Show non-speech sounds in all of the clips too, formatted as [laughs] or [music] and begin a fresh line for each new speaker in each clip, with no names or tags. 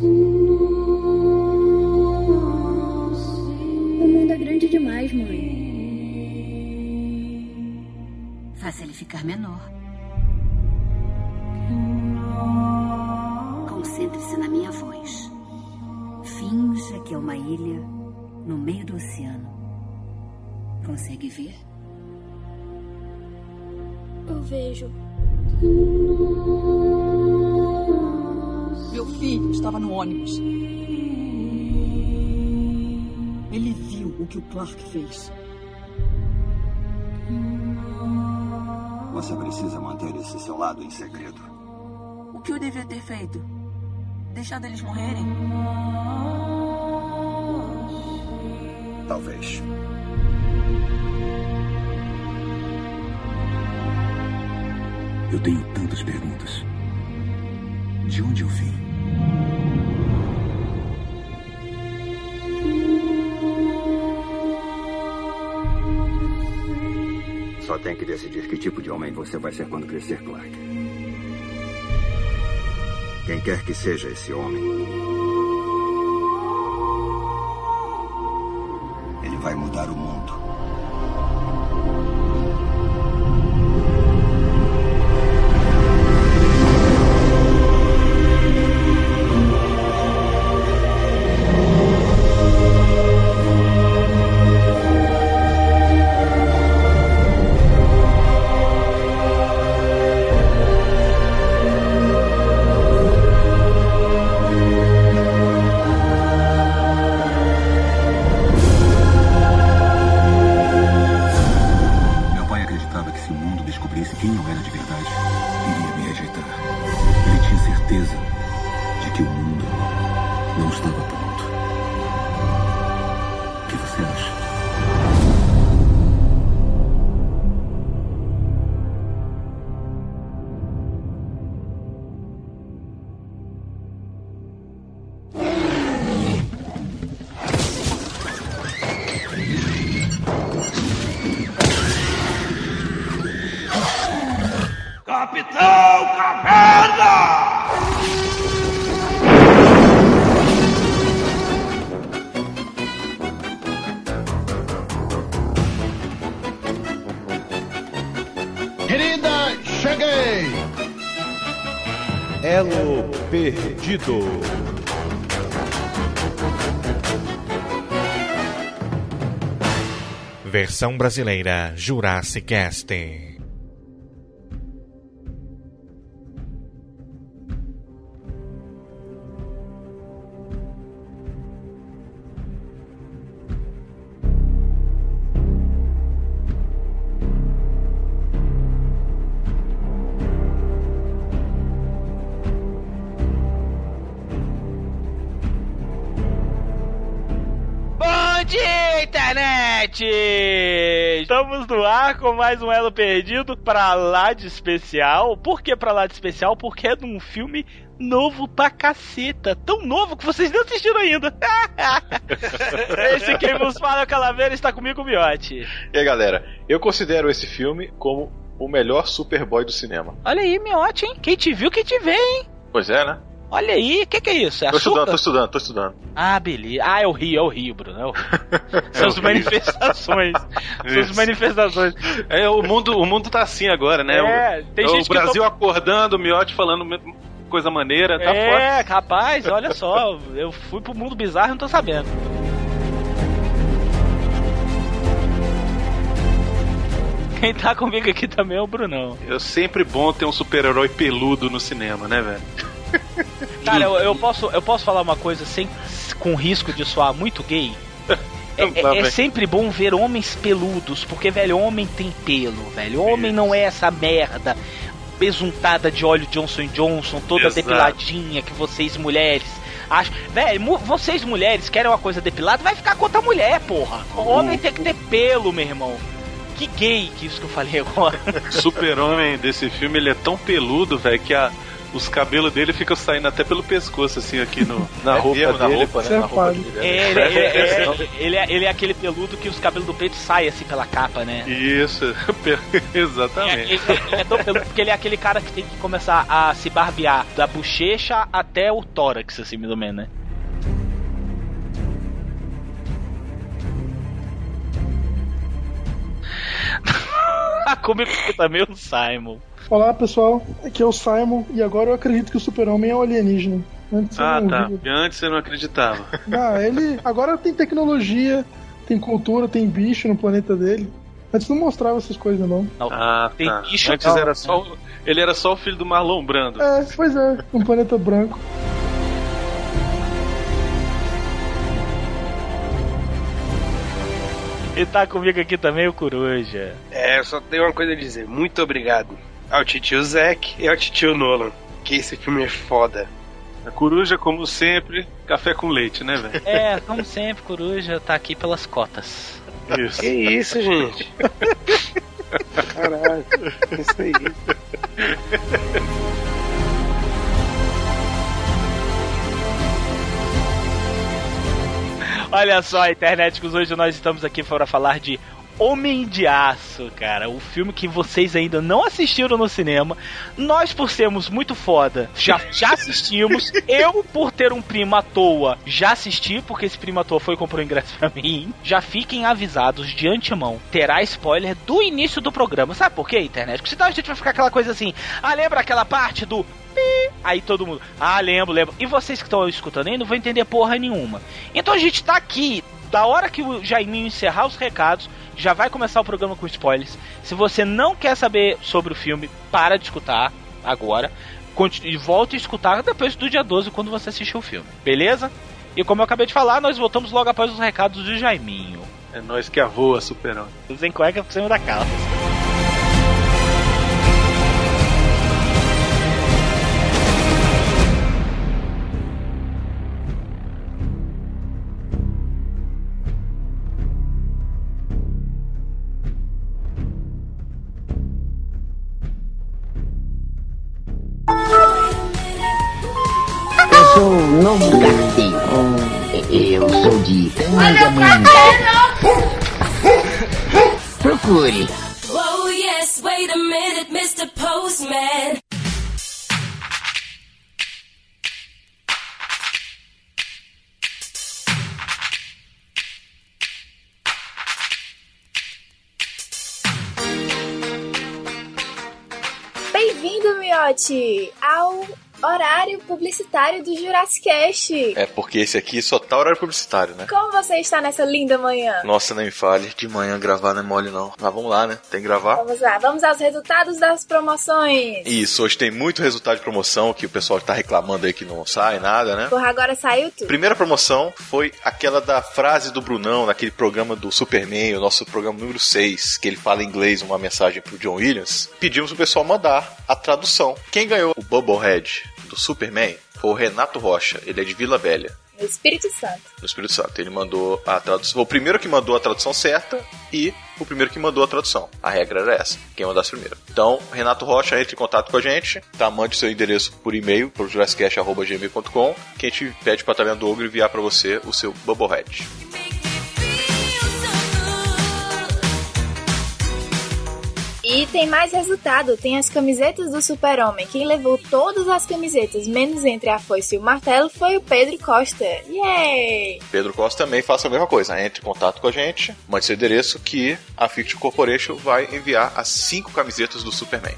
O mundo é grande demais, mãe.
Faça ele ficar menor. Concentre-se na minha voz. Finja que é uma ilha no meio do oceano. Consegue ver?
Eu vejo.
Meu filho estava no ônibus. Ele viu o que o Clark fez.
Você precisa manter esse seu lado em segredo.
O que eu devia ter feito? Deixado eles morrerem?
Talvez.
Eu tenho tantas perguntas. De onde eu vim?
Tem que decidir que tipo de homem você vai ser quando crescer, Clark. Quem quer que seja esse homem,
perdido.
Versão brasileira Jurassic Cast.
Internet! Estamos no ar com mais um Elo Perdido pra lá de especial. Por que pra lá de especial? Porque é de um filme novo pra caceta. Tão novo que vocês não assistiram ainda. [laughs] Esse quem vos fala, Calaveira, está comigo, Miote.
E aí, galera, eu considero esse filme como o melhor Superboy do cinema.
Olha aí, Miote, hein? Quem te viu, quem te vê, hein?
Pois é, né?
Olha aí, o que, que é isso? É
tô estudando, tô estudando, tô estudando.
Ah, beleza. Ah, é o Rio, é o Rio, Bruno. É o. [laughs] São as
o
manifestações. São as manifestações.
É, o mundo, o mundo tá assim agora, né?
É,
o,
tem
o
gente que
Brasil
to-
acordando, o Miotti falando coisa maneira, tá
é,
forte.
rapaz, olha só. Eu fui pro mundo bizarro e não tô sabendo. Quem tá comigo aqui também é o Brunão.
É sempre bom ter um super-herói peludo no cinema, né, velho? [laughs]
Cara, eu, eu posso, eu posso falar uma coisa sem, com risco de soar muito gay? [laughs] É, é- é
vem.
sempre bom ver homens peludos, porque, velho, homem tem pelo, velho. Homem não é essa merda besuntada de óleo Johnson Johnson, toda
Exato.
depiladinha que vocês mulheres acham. Velho, vocês mulheres querem uma coisa depilada, vai ficar com outra mulher, porra. O homem tem que ter pelo, meu irmão. Que gay que isso que eu falei agora.
Super-homem desse filme, ele é tão peludo, velho, que a,
Os cabelos dele ficam saindo até pelo pescoço, assim, aqui no, na
É
roupa
mesmo, na
dele.
roupa, né? Na roupa dele, né?
É, ele, [laughs] ele- ele- ele é, ele é aquele peludo que os cabelos do peito saem assim pela capa, né?
Isso, [laughs]
É,
exatamente.
ele, ele é tão peludo porque ele é aquele cara que tem que começar a se barbear da bochecha até o tórax, assim, mais ou menos, né? [laughs] Comigo também o Simon.
Olá pessoal, aqui é o Simon e agora eu acredito que o super-homem é um alienígena. Antes eu
Ah,
não
tá. E antes você não acreditava. [laughs]
Ah, ele agora tem tecnologia, tem cultura, tem bicho no planeta dele. Antes não mostrava essas coisas não.
Ah,
Tem
tá.
bicho
Antes era só. o- Ele era só o filho do Marlon Brando.
É, pois é, um planeta branco.
E tá comigo aqui também o Coruja.
É, eu só tenho uma coisa a dizer. Muito obrigado ao titio Zack e ao titio Nolan. Que esse filme é foda.
A coruja, como sempre, café com leite, né, velho?
É, como sempre, Coruja tá aqui pelas cotas.
Isso.
Que isso, gente? Caralho, isso aí.
Olha só, interneticos, hoje nós estamos aqui para falar de Homem de Aço, cara. O filme que vocês ainda não assistiram no cinema. Nós, por sermos muito foda, já, já assistimos. [laughs] Eu, por ter um primo à toa, já assisti, porque esse primo à toa foi e comprou ingresso pra mim. Já fiquem avisados de antemão. Terá spoiler do início do programa. Sabe por quê, internet? Senão a gente vai ficar aquela coisa assim. Ah, lembra aquela parte do? Aí todo mundo, ah, lembro, lembro. E vocês que estão escutando aí não vão entender porra nenhuma. Então a gente tá aqui, da hora que o Jaiminho encerrar os recados, já vai começar o programa com spoilers. Se você não quer saber sobre o filme, para de escutar agora. Continue, e volte a escutar depois do dia 12, quando você assistir o filme. Beleza? E como eu acabei de falar, nós voltamos logo após os recados do Jaiminho.
É nós que avoa, super-homem.
Sem cueca por cima da calça.
Eu sou de Tangamanga. Procure.
Whoa, yes, wait a minute, Mr. Postman.
Bem-vindo, Miote, ao horário publicitário do Jurassic Cast.
É porque esse aqui só tá horário publicitário, né?
Como você está nessa linda manhã?
Nossa, nem me fale. De manhã gravar não é mole, não. Mas vamos lá, né? Tem que gravar.
Vamos lá, vamos aos resultados das promoções.
Isso, hoje tem muito resultado de promoção que o pessoal tá reclamando aí que não sai nada, né?
Porra, agora saiu tudo.
Primeira promoção foi aquela da frase do Brunão, naquele programa do Superman, o nosso programa número 6, que ele fala em inglês uma mensagem pro John Williams. Pedimos pro pessoal mandar a tradução. Quem ganhou o Bubblehead do Superman foi o Renato Rocha, ele é de Vila Velha.
No Espírito Santo.
no Espírito Santo. Ele mandou a tradução. Foi o primeiro que mandou a tradução certa e o primeiro que mandou a tradução. A regra era essa. Quem mandasse primeiro. Então, Renato Rocha, entre em contato com a gente. Tá, mande seu endereço por e-mail pro jurassicast.gmail.com que a gente pede pra Talhando Ogro enviar pra você o seu Bubblehead.
E tem mais resultado, tem as camisetas do Super-Homem. Quem levou todas as camisetas, menos entre a foice e o martelo, foi o Pedro Costa. Yay!
Pedro Costa também faça a mesma coisa. Entre em contato com a gente, mande seu endereço que a Fiction Corporation vai enviar as cinco camisetas do Superman.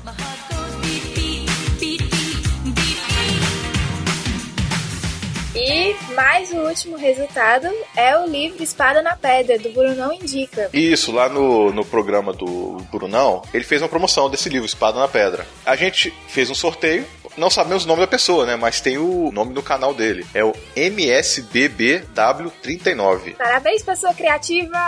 E mais o último resultado é o livro Espada na Pedra, do Brunão Indica.
Isso, lá no, no programa do Brunão, ele fez uma promoção desse livro, Espada na Pedra. A gente fez um sorteio, não sabemos o nome da pessoa, né? Mas tem o nome do canal dele. É o MSBBW39.
Parabéns, pessoa criativa!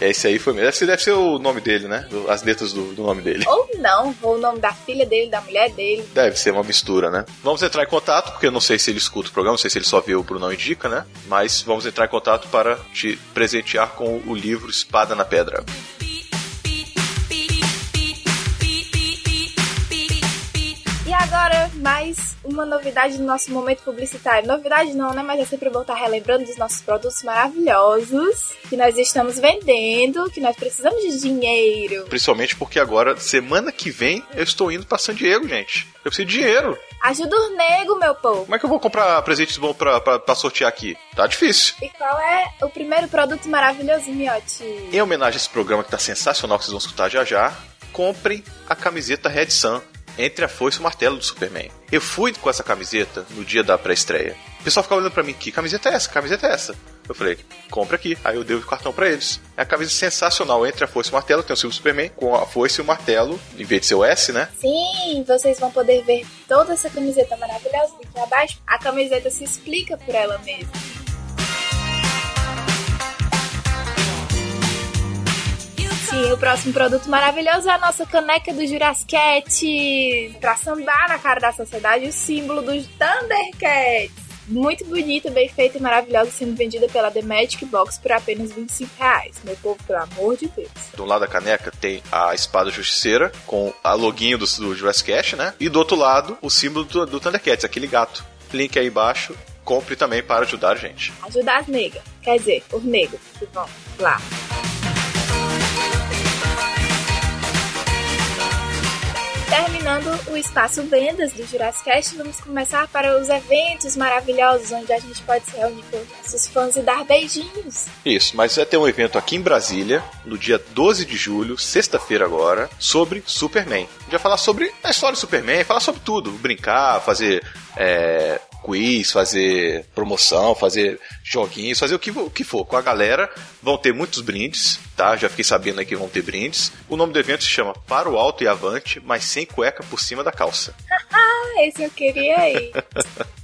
Esse aí foi mesmo. Deve ser, deve ser o nome dele, né? As letras do, do nome dele.
Ou não, ou o nome da filha dele, da mulher dele.
Deve ser uma mistura, né? Vamos entrar em contato, porque eu não sei se ele escuta o programa, não sei se ele só vê o Brunão Indica, né? Mas vamos entrar em contato para te presentear com o livro Espada na Pedra.
Agora, mais uma novidade do nosso momento publicitário. Novidade não, né? Mas é sempre bom estar relembrando dos nossos produtos maravilhosos que nós estamos vendendo, que nós precisamos de dinheiro.
Principalmente porque agora, semana que vem, eu estou indo pra San Diego, gente. Eu preciso de dinheiro.
Ajuda o nego, meu povo.
Como é que eu vou comprar presentes bons pra, pra, pra sortear aqui? Tá difícil.
E qual é o primeiro produto maravilhoso, Miotti?
Em homenagem a esse programa que tá sensacional, que vocês vão escutar já já, comprem a camiseta Red Sun entre a foice e o martelo do Superman. Eu fui com essa camiseta no dia da pré-estreia. O pessoal ficava olhando pra mim, que camiseta é essa? Que camiseta é essa? Eu falei, compra aqui. Aí eu dei o cartão pra eles. É a camiseta sensacional entre a foice e o martelo, tem o símbolo Superman, com a foice e o martelo, em vez de ser o S, né?
Sim, vocês vão poder ver toda essa camiseta maravilhosa aqui abaixo. A camiseta se explica por ela mesma. Sim, o próximo produto maravilhoso é a nossa caneca do Jurassic pra sambar na cara da sociedade o símbolo dos Thundercats. Muito bonita, bem feita e maravilhosa, sendo vendida pela The Magic Box por apenas 25 reais. Meu povo, pelo amor de Deus.
Do lado da caneca tem a espada justiceira com a loginho do, do Jurassic Cash, né? E do outro lado, o símbolo do, do Thundercats, aquele gato. Link aí embaixo. Compre também para ajudar a gente.
Ajudar as negas. Quer dizer, os negros que vão lá. Terminando o espaço vendas do Jurassic Cast, vamos começar para os eventos maravilhosos onde a gente pode se reunir com nossos fãs e dar beijinhos.
Isso, mas vai ter um evento aqui em Brasília, no dia 12 de julho, sexta-feira agora, sobre Superman. A gente vai falar sobre a história do Superman, falar sobre tudo, brincar, fazer é, quiz, fazer promoção, fazer joguinhos, fazer o que, o que for com a galera. Vão ter muitos brindes, tá? Já fiquei sabendo aí que vão ter brindes. O nome do evento se chama Para o Alto e Avante, mas sem cueca por cima da calça. [laughs]
Esse eu queria ir. [laughs]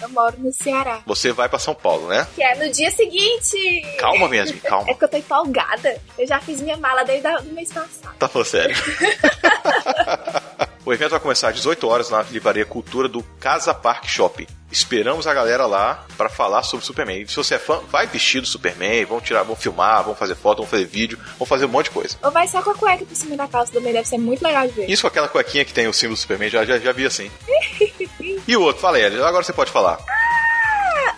eu moro no Ceará.
Você vai para São Paulo, né?
Que é no dia seguinte.
Calma mesmo, calma.
É porque eu tô empolgada. Eu já fiz minha mala desde o mês passado.
Tá falando sério. [laughs] O evento vai começar às 18 horas na Livraria Cultura do Casa Park Shopping. Esperamos a galera lá para falar sobre Superman. Se você é fã, vai vestido do Superman, vão tirar, vão filmar, vão fazer foto, vão fazer vídeo, vão fazer um monte de coisa.
Ou vai só com a cueca por cima da calça também, deve ser muito legal de ver.
Isso com aquela cuequinha que tem o símbolo do Superman, já, já, já vi assim. [laughs] e o outro, fala aí, agora você pode falar.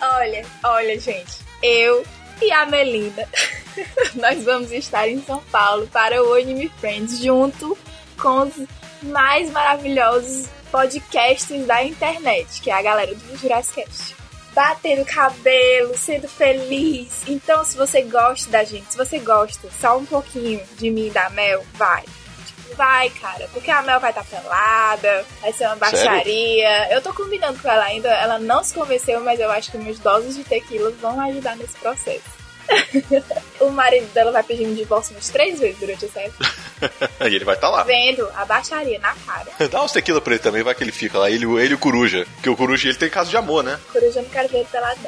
Ah, olha, olha, gente. Eu e a Melinda, [laughs] nós vamos estar em São Paulo para o Anime Friends junto com os mais maravilhosos podcasts da internet, que é a galera do Jurassic Cast. Batendo cabelo, sendo feliz. Então, se você gosta da gente, se você gosta só um pouquinho de mim e da Mel, vai. Vai, cara, porque a Mel vai estar pelada, vai ser uma baixaria. Eu tô combinando com ela ainda, ela não se convenceu, mas eu acho que meus doses de tequila vão ajudar nesse processo. [laughs] o marido dela vai pedir um divórcio umas três vezes durante essa época. [laughs]
e ele vai estar lá.
Vendo a baixaria na cara. [laughs]
Dá uns tequila pra ele também, vai que ele fica lá. Ele, ele e o Coruja. Porque o Coruja ele tem caso de amor, né?
Coruja eu não quero ver ele pelado,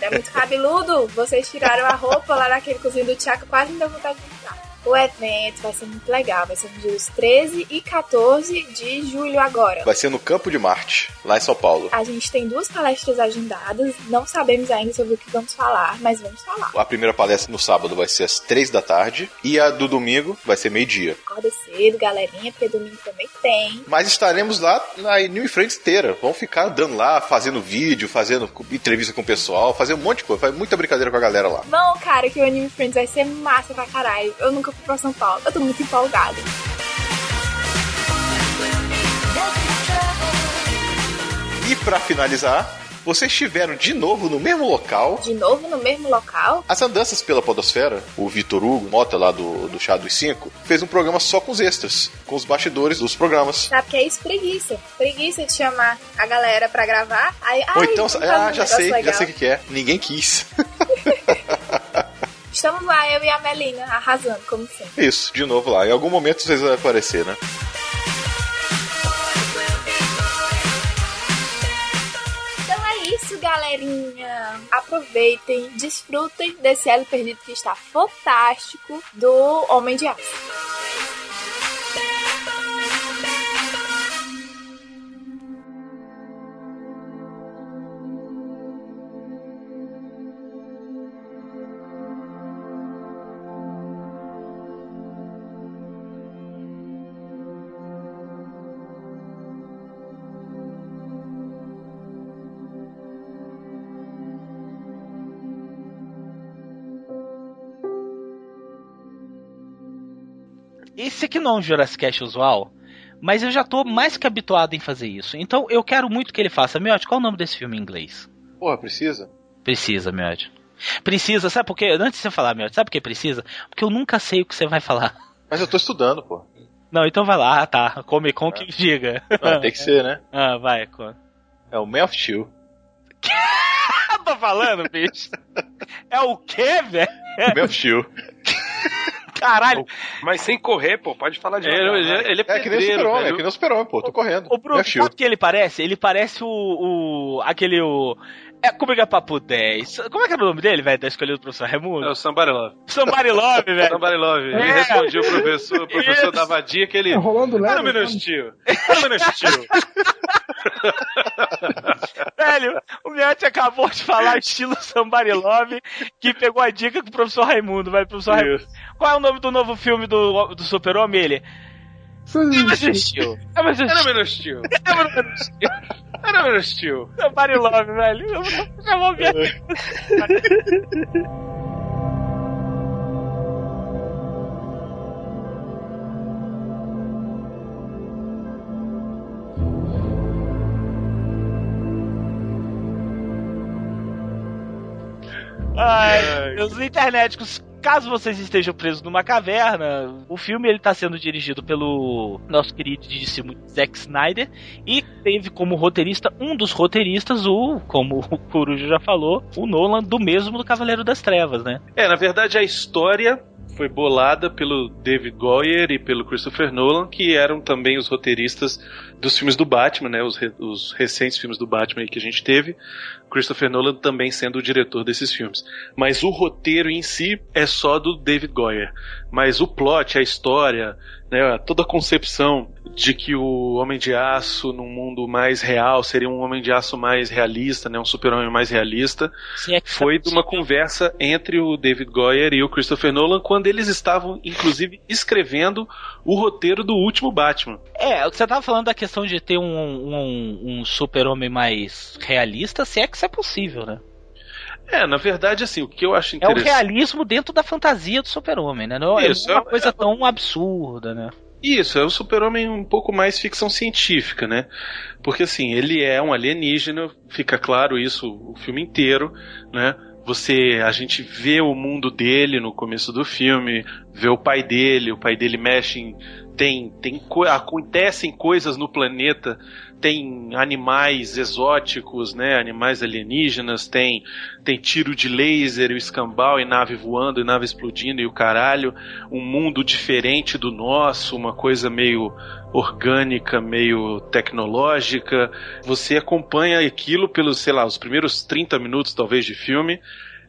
é muito cabeludo. Vocês tiraram a roupa lá naquele cozinho do Tchaca, quase me deu vontade de entrar. O evento vai ser muito legal. Vai ser nos dias 13 e 14 de julho agora.
Vai ser no Campo de Marte, lá em São Paulo.
A gente tem duas palestras agendadas. Não sabemos ainda sobre o que vamos falar, mas vamos falar.
A primeira palestra no sábado vai ser às 3 da tarde. E a do domingo vai ser meio-dia.
Acorda cedo, galerinha, porque domingo também tem.
Mas estaremos lá na New Friends inteira. Vamos ficar andando lá, fazendo vídeo, fazendo entrevista com o pessoal, fazer um monte de coisa. Faz muita brincadeira com a galera lá.
Bom, cara, que o Anime Friends vai ser massa pra caralho. Eu nunca fui pra São Paulo. Eu tô muito empolgada.
E pra finalizar, vocês estiveram de novo no mesmo local.
De novo no mesmo local?
As andanças pela Podosfera, o Vitor Hugo, Mota lá do, do Chá dos Cinco, fez um programa só com os extras, com os bastidores dos programas.
Sabe que é isso? Preguiça. Preguiça de chamar a galera pra gravar. Aí,
Ou
ai,
então,
vamos fazer
ah, já sei, já
legal.
sei o que que é. Ninguém quis. [laughs]
Estamos lá, eu e a Melina, arrasando, como sempre.
Isso, de novo lá. Em algum momento vocês vão aparecer, né?
Então é isso, galerinha. Aproveitem, desfrutem desse elo perdido que está fantástico do Homem de Aço.
Esse aqui não é um Jurassic Cast usual, mas eu já tô mais que habituado em fazer isso. Então eu quero muito que ele faça. Miotti, qual é o nome desse filme em inglês?
Porra, precisa?
Precisa, Miotti. Precisa, sabe por quê? Antes de você falar, Miotti, sabe por que precisa? Porque eu nunca sei o que você vai falar.
Mas eu tô estudando, pô.
Não, então vai lá. Ah, tá. Comic Con que diga.
Ah, tem que ser, né?
Ah, vai, co-
É o Man of Steel.
tô falando, bicho? É o quê, velho?
Man of Steel.
Caralho.
Mas sem correr, pô, pode falar de
Ele- ele- ele é
É que nem super-homem, é que nem o super-homem, pô. Tô correndo.
O Bruno,
Steel.
sabe o que ele parece? Ele parece o. o aquele. O, é, como é que é papo 10? Como é que era o nome dele, velho? Da escolha do professor Raimundo?
É o Somebody Love.
Somebody Love, velho.
Somebody Love. Ele
É.
respondia o professor, o professor
Isso.
dava a dica, ele...
É rolando leve.
Era um minutinho. Era um minutinho. [laughs]
Velho, o Miotti acabou de falar estilo Somebody Love, que pegou a dica com o professor Raimundo, velho. Professor Raimundo. Qual é o nome do novo filme do, do Super-Homem? Ele. É mais. É mais
Era um
estilo.
minutinho.
É mais estilo.
Era minutinho.
Somebody Love, velho. Eu vou Miotti. Ai, meus internéticos, caso vocês estejam presos numa caverna, o filme ele tá sendo dirigido pelo nosso queridíssimo Zack Snyder e teve como roteirista um dos roteiristas, o, como o Coruja já falou, o Nolan do mesmo do Cavaleiro das Trevas, né?
É, na verdade a história foi bolada pelo David Goyer e pelo Christopher Nolan, que eram também os roteiristas dos filmes do Batman, né? Os, re- os recentes filmes do Batman que a gente teve. Christopher Nolan também sendo o diretor desses filmes. Mas o roteiro em si é só do David Goyer. Mas o plot, a história, né, toda a concepção de que o Homem de Aço num mundo mais real seria um Homem de Aço mais realista, né, um super-homem mais realista,
Se é que
foi de uma conversa entre o David Goyer e o Christopher Nolan quando eles estavam, inclusive, escrevendo o roteiro do último Batman.
É, você tava falando da questão de ter um, um, um super-homem mais realista, se é que isso é possível, né?
É, na verdade, assim, o que eu acho
É o
interessante.
realismo dentro da fantasia do super-homem, né? Não é
Isso,
uma
é-
coisa tão absurda, né?
Isso, é o super-homem um pouco mais ficção científica, né? Porque assim, ele é um alienígena, fica claro isso o filme inteiro, né? Você, a gente vê o mundo dele no começo do filme, vê o pai dele, o pai dele mexe em, tem, tem co- acontecem coisas no planeta, tem animais exóticos, né? Animais alienígenas, tem tem tiro de laser, o escambau e nave voando e nave explodindo e o caralho, um mundo diferente do nosso, uma coisa meio orgânica, meio tecnológica. Você acompanha aquilo pelos, sei lá, os primeiros 30 minutos talvez de filme,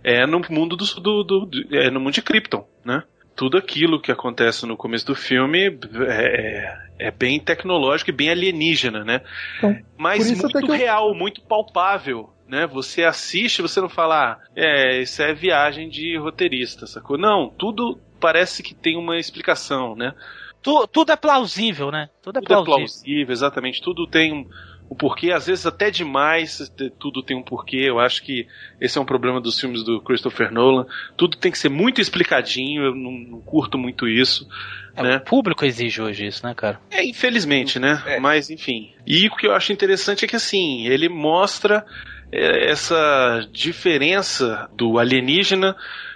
é no mundo do, do, do- do- é no mundo de Krypton, né? Tudo aquilo que acontece no começo do filme é, é bem tecnológico e bem alienígena, né?
Então,
Mas muito
que eu-
real, muito palpável, né? Você assiste, você não fala, ah, é, isso é viagem de roteirista, sacou? Não, tudo parece que tem uma explicação, né?
Tu- tudo é plausível, né? Tudo é
Tudo é
plausível.
plausível, exatamente. Tudo tem um porquê, às vezes até demais, tudo tem um porquê. Eu acho que esse é um problema dos filmes do Christopher Nolan. Tudo tem que ser muito explicadinho, eu não, não curto muito isso.
É,
né?
O público exige hoje isso, né, cara?
É, infelizmente, né? Mas, enfim. E o que eu acho interessante é que, assim, ele mostra é, essa diferença do alienígena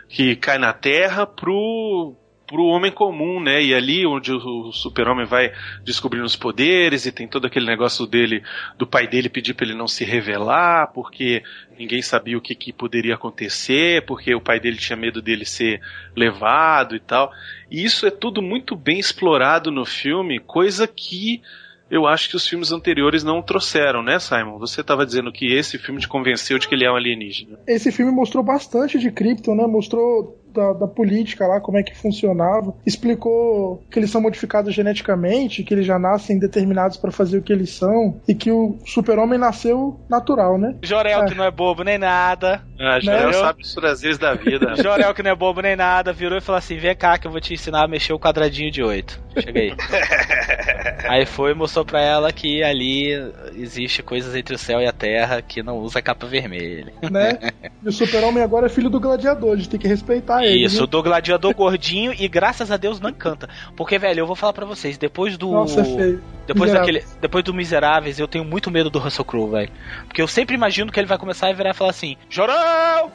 que cai na Terra pro pro homem comum, né? E ali onde o super-homem vai descobrindo os poderes e tem todo aquele negócio dele, do pai dele pedir para ele não se revelar, porque ninguém sabia o que, que poderia acontecer, porque o pai dele tinha medo dele ser levado e tal. E isso é tudo muito bem explorado no filme, coisa que eu acho que os filmes anteriores não trouxeram, né, Simon? Você estava dizendo que esse filme te convenceu de que ele é um alienígena.
Esse filme mostrou bastante de Krypton, né? Mostrou da, da política lá, como é que funcionava. Explicou que eles são modificados geneticamente, que eles já nascem determinados para fazer o que eles são, e que o super-homem nasceu natural, né?
Jorel,
É.
que não é bobo nem nada.
Ah, já
Né?
sabe os prazeres da vida. [laughs]
Jorel, que não é bobo nem nada, virou e falou assim: vem cá que eu vou te ensinar a mexer o quadradinho de 8. Chega aí. [laughs] aí foi e mostrou pra ela que ali existe coisas entre o céu e a terra que não usa capa vermelha.
né? E o super-homem agora é filho do gladiador, a gente tem que respeitar matar ele.
Isso, do gladiador gordinho e graças a Deus não canta. Porque, velho, eu vou falar pra vocês, depois do.
Nossa, é feio.
Depois
Miseráveis.
daquele. Depois do Miseráveis, eu tenho muito medo do Russell Crowe, velho. Porque eu sempre imagino que ele vai começar a virar e falar assim: Jorão!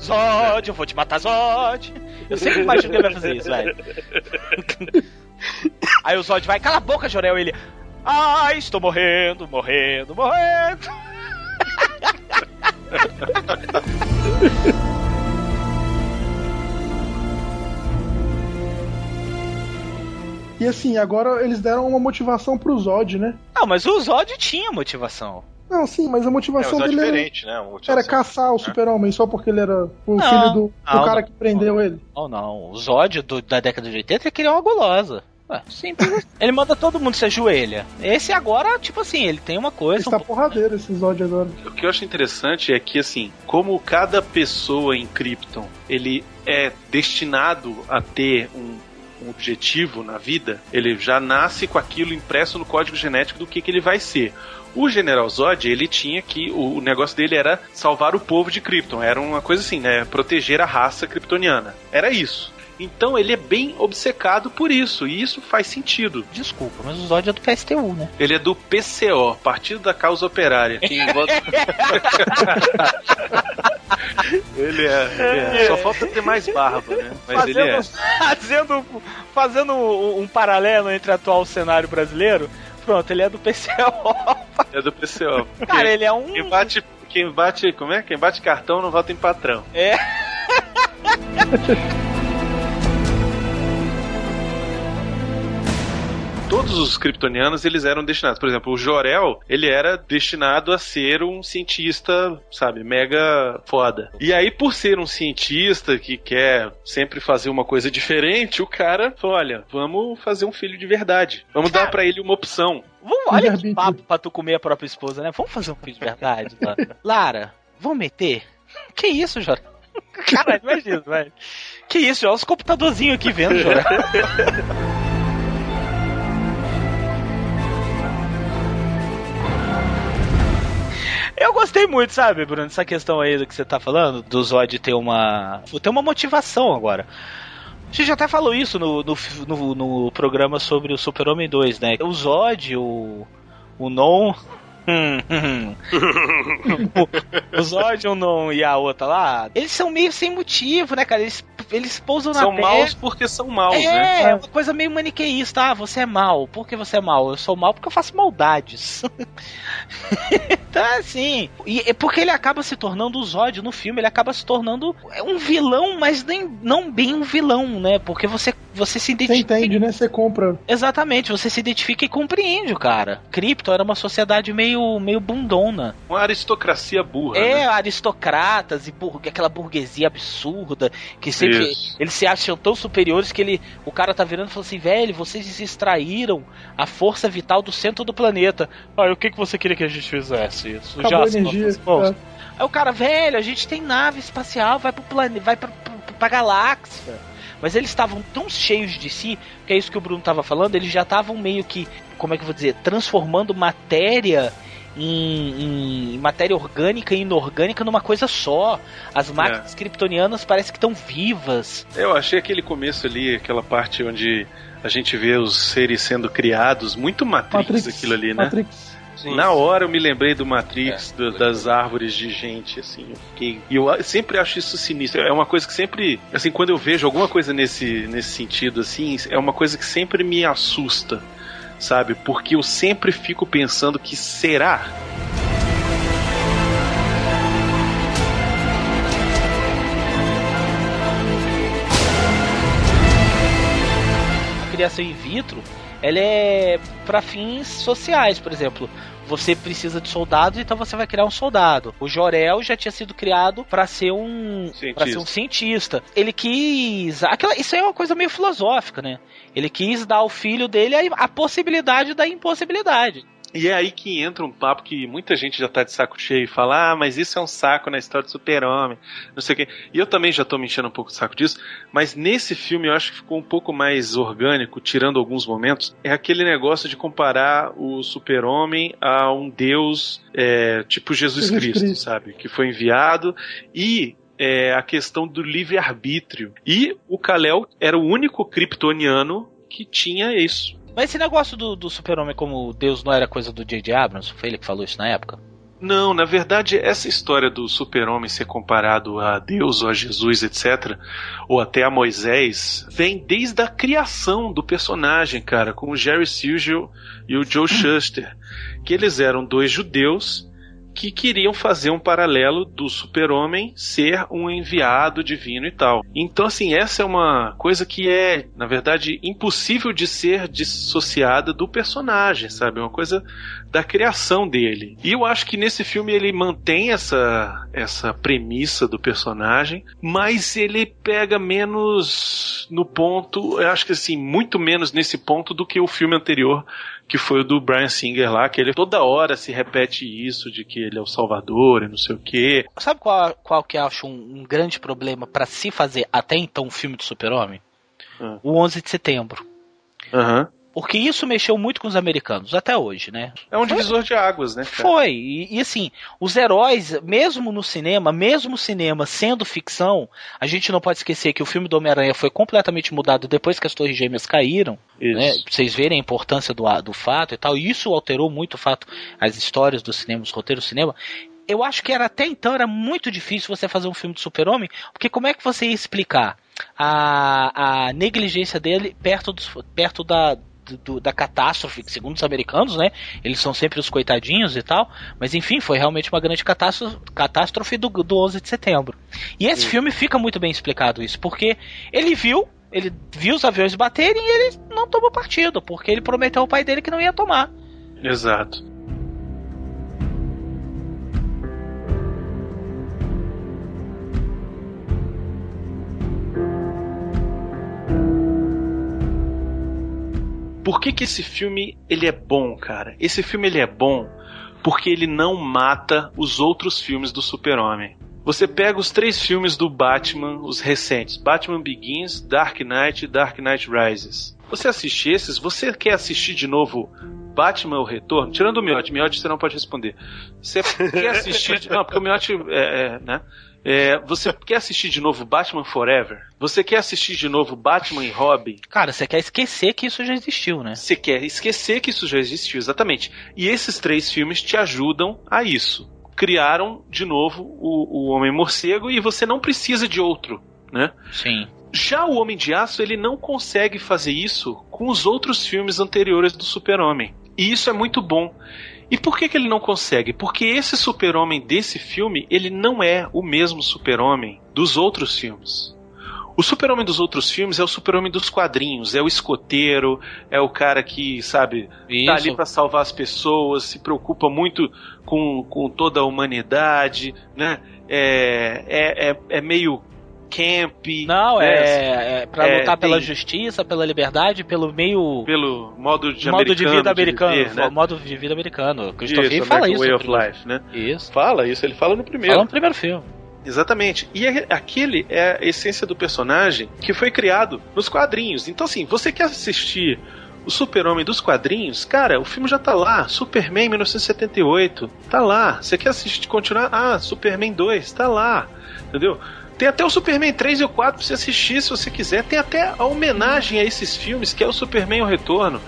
Zod, eu vou te matar, Zod! Eu sempre imagino que ele vai fazer isso, velho. [laughs] Aí o Zod vai, cala a boca, Jorel, ele. Ai, estou morrendo, morrendo, morrendo. [laughs]
E assim, agora eles deram uma motivação pro Zod, né?
Não, mas o Zod tinha motivação.
Não, sim, mas a
É,
motivação
é
dele era,
diferente, né? Motivação.
era caçar o super-homem só porque ele era o
Não,
filho do, do
não,
cara
não.
que prendeu ele.
Não, não. O Zod do- da década de 80 é que ele é uma gulosa. Ué, simples. assim. ele manda todo mundo se ajoelha. Esse agora, tipo assim, ele tem uma coisa.
Ele tá porradeiro esse Zod agora.
O que eu acho interessante é que, assim, como cada pessoa em Krypton, ele é destinado a ter um, um objetivo na vida, ele já nasce com aquilo impresso no código genético do que, que ele vai ser. O General Zod, ele tinha que. O, negócio dele era salvar o povo de Krypton. Era uma coisa assim, né? Proteger a raça kryptoniana. Era isso. Então ele é bem obcecado por isso, e isso faz sentido.
Desculpa, mas o Zod é do PSTU, né?
Ele é do PCO, Partido da Causa Operária. envolve- [laughs] ele, é, ele é. Só falta ter mais barba, né? Mas ele é.
fazendo, [laughs] fazendo um, um paralelo entre o atual cenário brasileiro, pronto, ele é do PCO.
É do PCO.
Cara, ele é um.
Quem bate, quem bate, como é? Quem bate cartão não vota em patrão.
É. [laughs]
Todos os kryptonianos eles eram destinados. Por exemplo, o Jorel, ele era destinado a ser um cientista, sabe, mega foda. E aí, por ser um cientista que quer sempre fazer uma coisa diferente, o cara falou: olha, vamos fazer um filho de verdade. Vamos dar pra ele uma opção.
Vamos, olha que papo pra tu comer a própria esposa, né? Vamos fazer um filho de verdade, [laughs] Lara. Lara, vamos meter? Que isso, Jora? [laughs] Caralho, imagina, velho. Que isso, olha os computadorzinhos aqui vendo, Jora. [laughs] Eu gostei muito, sabe, Bruno, dessa questão aí do que você tá falando, do Zod ter uma. ter uma motivação agora. A gente até falou isso no, no, no, no programa sobre o Super-Homem 2, né? O Zod, o. o Non. [laughs] o Zod, o Non e a outra lá, eles são meio sem motivo, né, cara? Eles, eles pousam na
São
terra.
maus porque são maus,
é,
né?
É, uma coisa meio maniqueísta. Ah, você é mal. Por que você é mal? Eu sou mal porque eu faço maldades. [laughs] então, assim. E é porque ele acaba se tornando o Zod no filme, ele acaba se tornando um vilão, mas nem não bem um vilão, né? Porque você, você se
Você
identifica.
entende, né? Você compra.
Exatamente, você se identifica e compreende o cara. Krypton era uma sociedade meio, meio bundona.
Uma aristocracia burra.
É,
né?
aristocratas e bur aquela burguesia absurda que sempre
Isso.
eles se acham tão superiores que ele, o cara tá virando e falou assim, velho, vocês extraíram a força vital do centro do planeta. Ah, e o que, que você queria que a gente fizesse? Isso
Acabou a energia. é.
Aí o cara, velho, a gente tem nave espacial, vai pro planeta, vai pra, pra, pra galáxia. Mas eles estavam tão cheios de si, que é isso que o Bruno tava falando, eles já estavam meio que, como é que eu vou dizer, transformando matéria em, em matéria orgânica e inorgânica numa coisa só. As máquinas kryptonianas parecem que estão vivas.
Eu achei aquele começo ali, aquela parte onde a gente vê os seres sendo criados, muito Matrix,
Matrix,
aquilo ali, né?
Matrix.
Na hora eu me lembrei do Matrix, do- das árvores de gente, assim, eu fiquei. E eu sempre acho isso sinistro. É uma coisa que sempre. Assim, quando eu vejo alguma coisa nesse, nesse sentido, assim, é uma coisa que sempre me assusta, sabe? Porque eu sempre fico pensando que será?
A criação in vitro, ela é para fins sociais, por exemplo. Você precisa de soldados, então você vai criar um soldado. O Jorel já tinha sido criado para ser um para ser um cientista. Ele quis, aquela, isso aí é uma coisa meio filosófica, né? Ele quis dar ao filho dele a, a possibilidade da impossibilidade.
E é aí que entra um papo que muita gente já tá de saco cheio e fala, ah, mas isso é um saco na história do super-homem, não sei o quê. E eu também já tô me enchendo um pouco de saco disso, mas nesse filme eu acho que ficou um pouco mais orgânico, tirando alguns momentos, é aquele negócio de comparar o super-homem a um deus é, tipo Jesus,
Jesus
Cristo,
Cristo.
sabe? Que foi enviado e é, a questão do livre-arbítrio. E o Kal-El era o único kryptoniano que tinha isso.
Mas esse negócio do, do super-homem como Deus não era coisa do J.J. Abrams? Foi ele que falou isso na época?
Não, na verdade, essa história do super-homem ser comparado a Deus ou a Jesus, etc., ou até a Moisés, vem desde a criação do personagem, cara, com o Jerry Siegel e o Joe [laughs] Shuster, que eles eram dois judeus que queriam fazer um paralelo do super-homem ser um enviado divino e tal. Então, assim, essa é uma coisa que é, na verdade, impossível de ser dissociada do personagem, sabe? É uma coisa da criação dele. E eu acho que nesse filme ele mantém essa, essa premissa do personagem, mas ele pega menos no ponto, eu acho que assim, muito menos nesse ponto do que o filme anterior que foi o do Brian Singer lá, que ele toda hora se repete isso, de que ele é o salvador e não sei o quê.
Sabe qual, qual que eu acho um, um grande problema para se fazer até então um filme do super-homem?
Ah.
O 11 de setembro.
Aham.
Porque isso mexeu muito com os americanos, até hoje, né?
É um divisor de águas, né? cara?
Foi. E, e, assim, os heróis, mesmo no cinema, mesmo o cinema sendo ficção, a gente não pode esquecer que o filme do Homem-Aranha foi completamente mudado depois que as Torres Gêmeas caíram.
Isso.
Né? Pra vocês verem a importância do, do fato e tal. E isso alterou muito o fato, as histórias do cinema, os roteiros do cinema eu acho que era até então era muito difícil você fazer um filme de super-homem, porque como é que você ia explicar a, a negligência dele perto, dos, perto da, do, da catástrofe, que segundo os americanos, né, eles são sempre os coitadinhos e tal, mas enfim, foi realmente uma grande catástrofe, catástrofe do, do 11 de setembro. E esse
Sim.
filme fica muito bem explicado isso, porque ele viu, ele viu os aviões baterem e ele não tomou partido, porque ele prometeu ao pai dele que não ia tomar.
Exato. Por que, que esse filme ele é bom, cara? Esse filme ele é bom porque ele não mata os outros filmes do Super-Homem. Você pega os três filmes do Batman, os recentes, Batman Begins, Dark Knight e Dark Knight Rises. Você assiste esses, você quer assistir de novo Batman o Retorno? Tirando o Miotti, Miotti você não pode responder. Você quer assistir... de- [laughs] Não, porque o Miotti é, é, né? É, você quer assistir de novo Batman Forever? Você quer assistir de novo Batman e Robin?
Cara, você quer esquecer que isso já existiu, né?
Você quer esquecer que isso já existiu, exatamente. E esses três filmes te ajudam a isso. Criaram de novo o, o Homem Morcego e você não precisa de outro, né?
Sim.
Já o Homem de Aço, ele não consegue fazer isso com os outros filmes anteriores do Super-Homem. E isso é muito bom. E por que, que ele não consegue? Porque esse super-homem desse filme, ele não é o mesmo super-homem dos outros filmes. O super-homem dos outros filmes é o super-homem dos quadrinhos, é o escoteiro, é o cara que, sabe, tá
Isso.
ali pra salvar as pessoas, se preocupa muito com, com toda a humanidade, né? É, é, é, é meio camp.
Não,
né?
é, é pra
É,
lutar pela
tem-
justiça, pela liberdade, pelo meio.
Pelo modo de,
modo de vida
americano,
americano.
viver, né?
Modo de vida americano. Christopher
Isso,
fala isso.
Way of Life, né?
Isso.
Fala isso, ele fala no primeiro.
Fala no primeiro filme.
Exatamente. E a- aquele é a essência do personagem que foi criado nos quadrinhos. Então, assim, você quer assistir o Super-Homem dos quadrinhos? Cara, o filme já tá lá. Superman 1978, tá lá. Você quer assistir, continuar? Ah, Superman 2, tá lá. Entendeu? Tem até o Superman 3 e o 4 pra você assistir se você quiser. Tem até a homenagem a esses filmes, que é o Superman O Retorno.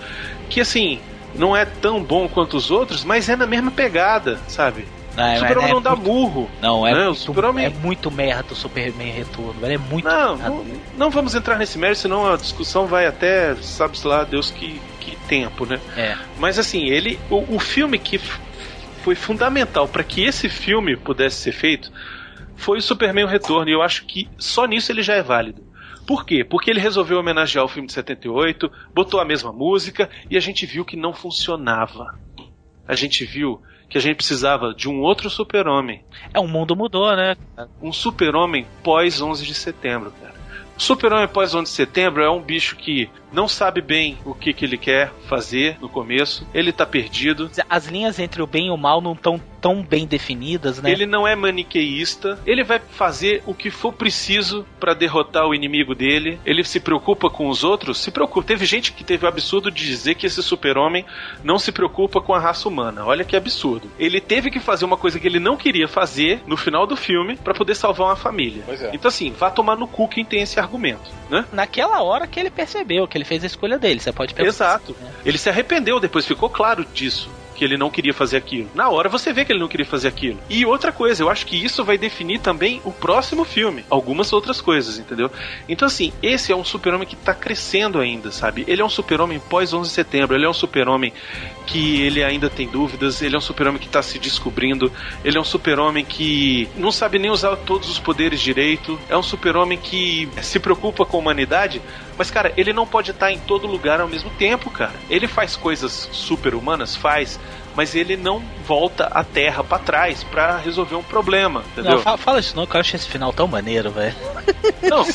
Que, assim, não é tão bom quanto os outros, mas é na mesma pegada, sabe?
Não, é-
o Super-Homem
é
não dá
muito-
murro.
Não, é,
né? O
muito,
Super-Homem
é muito merda o Superman Retorno. velho, É muito
não, não, não vamos entrar nesse mérito, senão a discussão vai até, sabe-se lá, Deus que, que tempo, né?
É.
Mas assim, ele. O, o filme que foi fundamental para que esse filme pudesse ser feito foi o Superman o Retorno, e eu acho que só nisso ele já é válido. Por quê? Porque ele resolveu homenagear o filme de 78, botou a mesma música e a gente viu que não funcionava. A gente viu que a gente precisava de um outro super-homem.
É, o mundo mudou, né?
Um super-homem pós 11 de setembro, cara. Super-homem pós 11 de setembro é um bicho que não sabe bem o que, que ele quer fazer no começo, ele tá perdido.
As linhas entre o bem e o mal não estão tão bem definidas, né?
Ele não é maniqueísta, ele vai fazer o que for preciso para derrotar o inimigo dele. Ele se preocupa com os outros, se preocupa. Teve gente que teve o absurdo de dizer que esse super-homem não se preocupa com a raça humana. Olha que absurdo. Ele teve que fazer uma coisa que ele não queria fazer no final do filme para poder salvar uma família.
É.
Então assim, vá tomar no cu quem tem esse argumento, né?
Naquela hora que ele percebeu que ele fez a escolha dele, você pode perguntar.
Exato. Ele se arrependeu depois, ficou claro disso. Que ele não queria fazer aquilo. Na hora você vê que ele não queria fazer aquilo. E outra coisa, eu acho que isso vai definir também o próximo filme. Algumas outras coisas, entendeu? Então, assim, esse é um super-homem que tá crescendo ainda, sabe? Ele é um super-homem pós 11 de setembro. Ele é um super-homem que ele ainda tem dúvidas. Ele é um super-homem que tá se descobrindo. Ele é um super-homem que não sabe nem usar todos os poderes direito. É um super-homem que se preocupa com a humanidade. Mas, cara, ele não pode estar em todo lugar ao mesmo tempo, cara. Ele faz coisas super-humanas? Faz. Mas ele não volta a terra para trás para resolver um problema, entendeu?
Não, fala, fala isso não, que eu acho esse final tão maneiro, velho.
Não,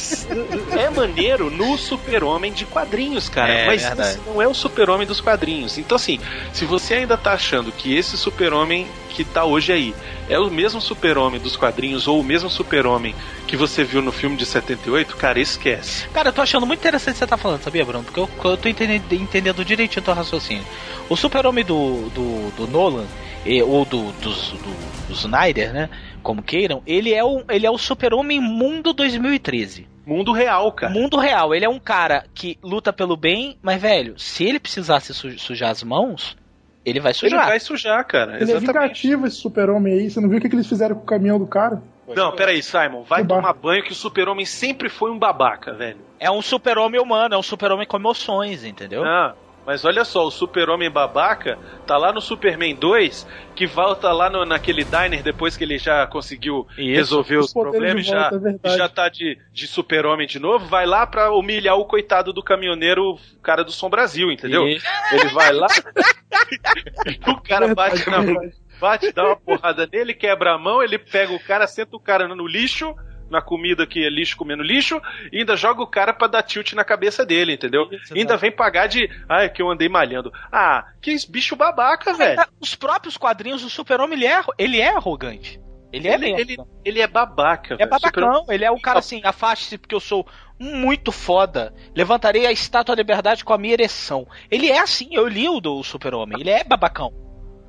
é maneiro no super-homem de quadrinhos, cara.
É,
mas
verdade.
esse não é o super-homem dos quadrinhos. Então, assim, se você ainda tá achando que esse super-homem que tá hoje aí é o mesmo super-homem dos quadrinhos ou o mesmo super-homem que você viu no filme de 78, cara, esquece.
Cara, eu tô achando muito interessante o que você tá falando, sabia, Bruno? Porque eu, eu tô entendendo, entendendo direitinho o teu raciocínio. O super-homem do, do, do Nolan, e- ou do, dos, do, do Snyder, né? Como queiram, ele é o, ele é o super-homem mundo 2013.
Mundo real, cara.
Mundo real. Ele é um cara que luta pelo bem, mas, velho, se ele precisasse su- sujar as mãos, ele vai
Ele
sujar.
vai sujar, cara.
Ele é
Exatamente.
vingativo, esse super-homem aí. Você não viu o que, que eles fizeram com o caminhão do cara?
Não, peraí, Simon, vai
No bar.
tomar banho que o super-homem sempre foi um babaca, velho.
É um super-homem humano, é um super-homem com emoções, entendeu?
Ah, mas olha só, o super-homem babaca tá lá no Superman 2, que volta lá no- naquele diner depois que ele já conseguiu
Isso.
resolver
Os
problemas,
de
já,
volta, é verdade.
já tá de, de super-homem de novo, vai lá pra humilhar o coitado do caminhoneiro, o cara do Som Brasil, entendeu?
Isso.
Ele vai lá, [laughs] o cara bate
Verdade,
na
verdade.
bate, dá uma porrada nele, quebra a mão, ele pega o cara, senta o cara no lixo, na comida que é lixo comendo lixo, e ainda joga o cara pra dar tilt na cabeça dele, entendeu?
Isso,
ainda
exato.
vem pagar de, ah, é que eu andei malhando. Ah, que bicho babaca, velho.
Os próprios quadrinhos, o super-homem, ele é, ele é arrogante. Ele é
Ele,
bem
ele, ele é babaca,
É
velho.
babacão, ele é o cara assim, afaste-se porque eu sou muito foda. Levantarei a estátua da liberdade com a minha ereção. Ele é assim, eu li o do super-homem, ele é babacão.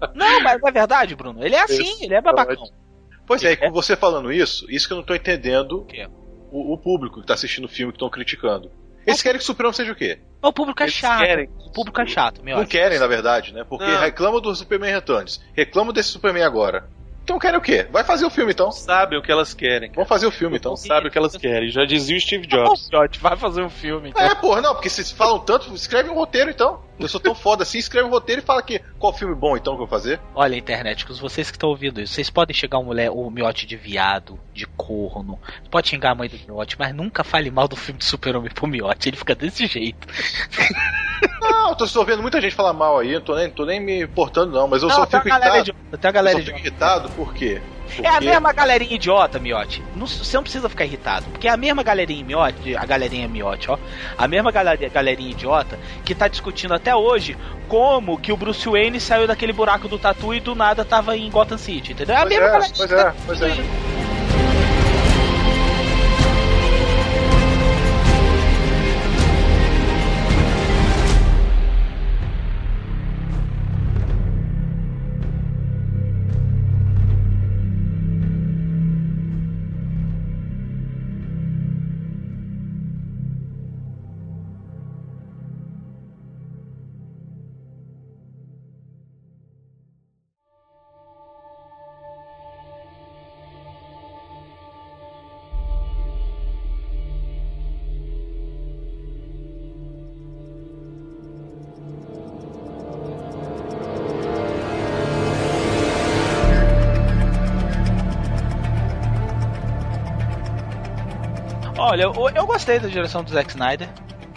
[laughs] Não, mas não é verdade, Bruno. Ele é assim,
Isso,
ele é babacão.
Pois é, e com você falando isso, isso que eu não tô entendendo o, o público que tá assistindo o filme que estão criticando. Eles querem que o Superman seja o quê?
O público é
Eles
chato.
querem.
O público é chato, meu.
Não querem, na verdade, né? Porque
Não.
reclamam do Superman Returns, reclamam desse Superman agora. Então querem o quê? Vai fazer o filme então.
Sabem o que elas querem.
Vamos fazer o filme então.
Não sabem o que elas querem. Já dizia o Steve Jobs.
Jobs, vai fazer um filme. então.
É, porra, não, porque vocês falam tanto, escreve um roteiro então. Eu sou tão foda assim, escreve um roteiro e fala que qual filme bom então que eu vou fazer.
Olha, internet, vocês que estão ouvindo isso, vocês podem chegar um mulher, o miote de viado, de corno. Pode xingar a mãe do miote, mas nunca fale mal do filme de super-homem pro miote. Ele fica desse jeito.
Não, eu tô, tô vendo muita gente falar mal aí, eu tô nem, tô nem me importando não, mas eu
Não,
só fico irritado.
uma galera
eu só fico irritado por quê?
É a
Porque-
mesma galerinha idiota, miote. Não- você não precisa ficar irritado. Porque é a mesma galerinha miote, a galerinha miote, ó. A mesma galera- galerinha idiota que tá discutindo até hoje como que o Bruce Wayne saiu daquele buraco do tatu e do nada tava em Gotham City, entendeu? É a
Pois
mesma
é,
galera.
pois é, pois é.
Olha, eu, eu gostei da direção do Zack Snyder.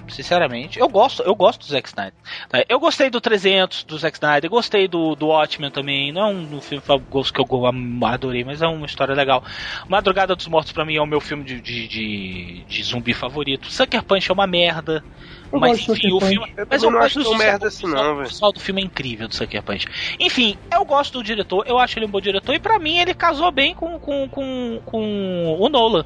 Sinceramente, eu gosto, eu gosto do Zack Snyder. Tá, Eu gostei do 300 do Zack Snyder, gostei do, do Watchmen também. Não é um filme que eu adorei, mas é uma história legal. Madrugada dos Mortos pra mim é o meu filme de, de, de, de zumbi favorito. Sucker Punch é uma merda.
Eu
mas enfim, o filme.
Punch.
Mas
Eu
eu
não acho tão merda assim,
o
não,
O
velho.
visual do filme é incrível do Sucker Punch. Enfim, eu gosto do diretor, eu acho ele um bom diretor, e pra mim ele casou bem com, com, com, com o Nolan.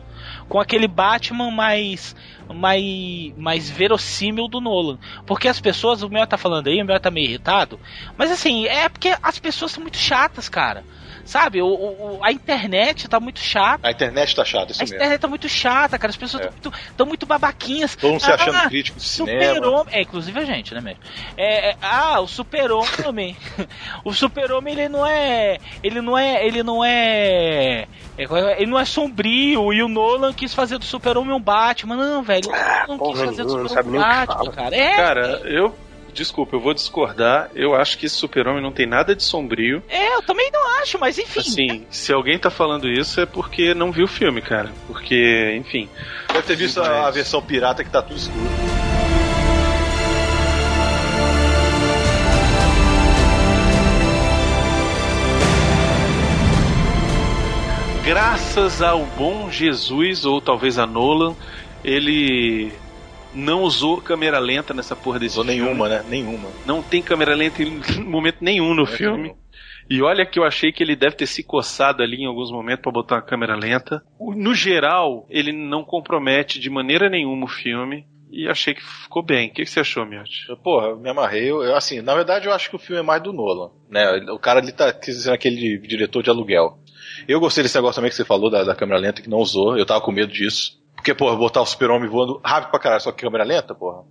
Com aquele Batman mais. Mais, mais verossímil do Nolan. Porque as pessoas, o meu tá falando aí, o meu tá meio irritado. Mas assim, é porque as pessoas são muito chatas, cara. Sabe? O, o- a internet tá muito chata.
A internet tá chata, isso
A
mesmo.
internet tá muito chata, cara. As pessoas
É.
estão muito, tão muito babaquinhas.
Todo mundo se achando crítico de cinema.
Super-homem. É, inclusive a gente, né, mesmo? É, é, ah, o super-homem. [laughs] o super-homem, ele não é. Ele não é. Ele não é. é, Ele não é sombrio. E o Nolan quis fazer do super-homem um Batman. Não, velho. O Nolan quis
porra
fazer do
não
super-homem um Batman, cara. É,
Cara, eu. Desculpa, eu vou discordar. Eu acho que esse super-homem não tem nada de sombrio.
é, eu também não acho, mas enfim.
Assim, se alguém tá falando isso é porque não viu o filme, cara. Porque, enfim.
Deve ter visto a, a versão pirata que tá tudo escuro.
Graças ao bom Jesus, ou talvez a Nolan, ele não usou câmera lenta nessa porra desse
Usou
filme.
nenhuma, né? Nenhuma.
Não tem câmera lenta em [laughs] momento nenhum no
É
filme.
nenhum.
E olha que eu achei que ele deve ter se coçado ali em alguns momentos pra botar uma câmera lenta. No geral, ele não compromete de maneira nenhuma o filme. E achei que ficou bem. O que, que você achou, Miotti?
Porra, me amarrei. Eu, eu, assim, na verdade, eu acho que o filme é mais do Nolan. Né? O cara ali tá sendo aquele diretor de aluguel. Eu gostei desse negócio também que você falou da, da câmera lenta, que não usou. Eu tava com medo disso. Porque, porra, botar o super-homem voando rápido pra caralho, só que câmera lenta, porra.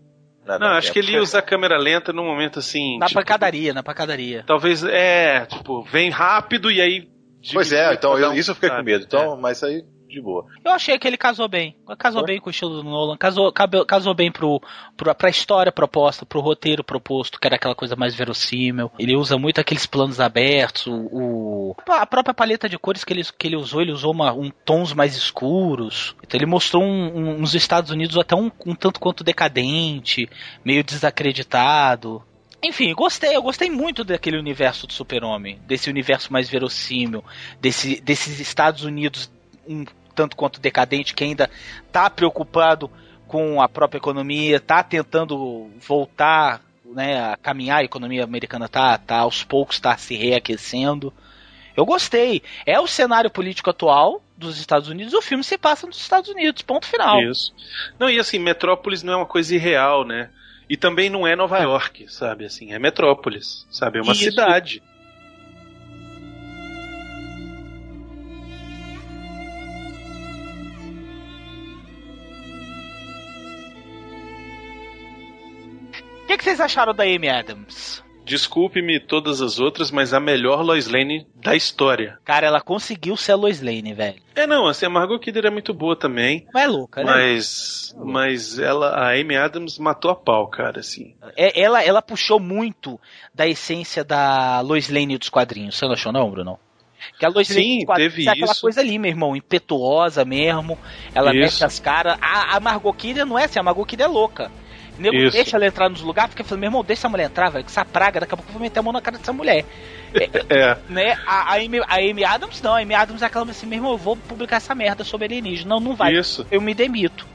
Não,
dá
acho
tempo.
que ele ia usar câmera lenta num momento assim.
Na
tipo,
pancadaria, na pancadaria.
Talvez, é, tipo, vem rápido e aí.
Pois é, então eu- isso eu fiquei com
sabe?
medo. Então, mas aí, de boa.
Eu achei que ele casou bem. Casou bem com o estilo do Nolan. Casou, casou bem pro, pro, pra história proposta, pro roteiro proposto, que era aquela coisa mais verossímil. Ele usa muito aqueles planos abertos. O, o- a própria paleta de cores que ele, que ele usou, ele usou uma, um tons mais escuros. Então ele mostrou um- um- uns Estados Unidos até um, um tanto quanto decadente, meio desacreditado. Enfim, gostei, eu gostei muito daquele universo do super-homem, desse universo mais verossímil, desse, desses Estados Unidos um tanto quanto decadente, que ainda tá preocupado com a própria economia, tá tentando voltar né, a caminhar, a economia americana tá, tá aos poucos tá se reaquecendo. Eu gostei. É o cenário político atual dos Estados Unidos, o filme se passa nos Estados Unidos, ponto final.
Isso. Não, e assim, Metrópolis não é uma coisa irreal, né? E também não é Nova York, sabe? Assim, é Metrópolis, sabe? É uma
Isso.
cidade.
Que, que vocês acharam da Amy Adams?
Desculpe-me todas as outras, mas a melhor Lois Lane da história.
Cara, ela conseguiu ser a Lois Lane, velho.
É, não, assim, a Margot Kidder é muito boa também.
Mas é louca, né?
Mas, mas ela, a Amy Adams matou a pau, cara, assim.
É, ela, ela puxou muito da essência da Lois Lane dos quadrinhos. Você não achou, não, Bruno? Que a Lois
Sim,
Lane
teve
é aquela
isso.
coisa ali, meu irmão, impetuosa mesmo. Ela
Isso.
mexe as caras. A, a Margot Kidder não é assim, a Margot Kidder é louca. Nego
Isso.
deixa ela entrar nos lugares, porque fala, meu irmão, deixa essa mulher entrar, velho, que essa praga, daqui a pouco eu vou meter a mão na cara dessa mulher.
É.
Né? A, a, Amy, a Amy Adams não, a Amy Adams é aquela assim, meu irmão, eu vou publicar essa merda sobre alienígena. Não, não vai.
Isso.
Eu me demito.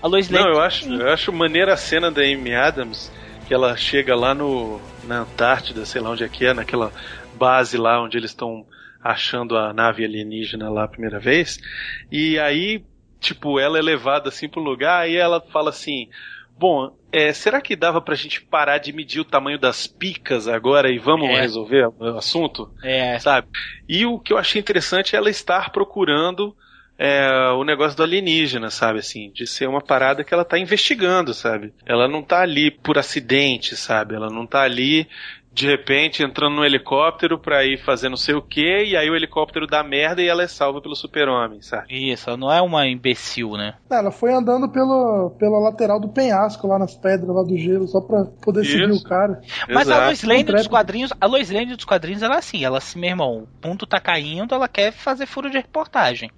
A Lois Lane.
Não, eu acho, eu acho maneira a cena da Amy Adams, que ela chega lá no na Antártida, sei lá onde é que é, naquela base lá onde eles estão achando a nave alienígena lá a primeira vez, e aí, tipo, ela é levada assim pro lugar e ela fala assim: Bom, é, será que dava pra gente parar de medir o tamanho das picas agora e vamos
É.
resolver o assunto?
É.
Sabe? E o que eu achei interessante é ela estar procurando é, o negócio do alienígena, sabe? Assim, de ser uma parada que ela tá investigando, sabe? Ela não tá ali por acidente, sabe? Ela não tá ali de repente entrando num helicóptero pra ir fazer não sei o que, e aí o helicóptero dá merda e ela é salva pelo super-homem, sabe?
Isso, ela não é uma imbecil, né?
Ela foi andando pelo, pela lateral do penhasco lá nas pedras lá do gelo, só pra poder seguir
Isso.
o cara.
Mas a
Exato.
Lois Lane dos quadrinhos, a Lois Lane dos quadrinhos, ela é assim, ela assim, meu irmão, o ponto tá caindo, ela quer fazer furo de reportagem.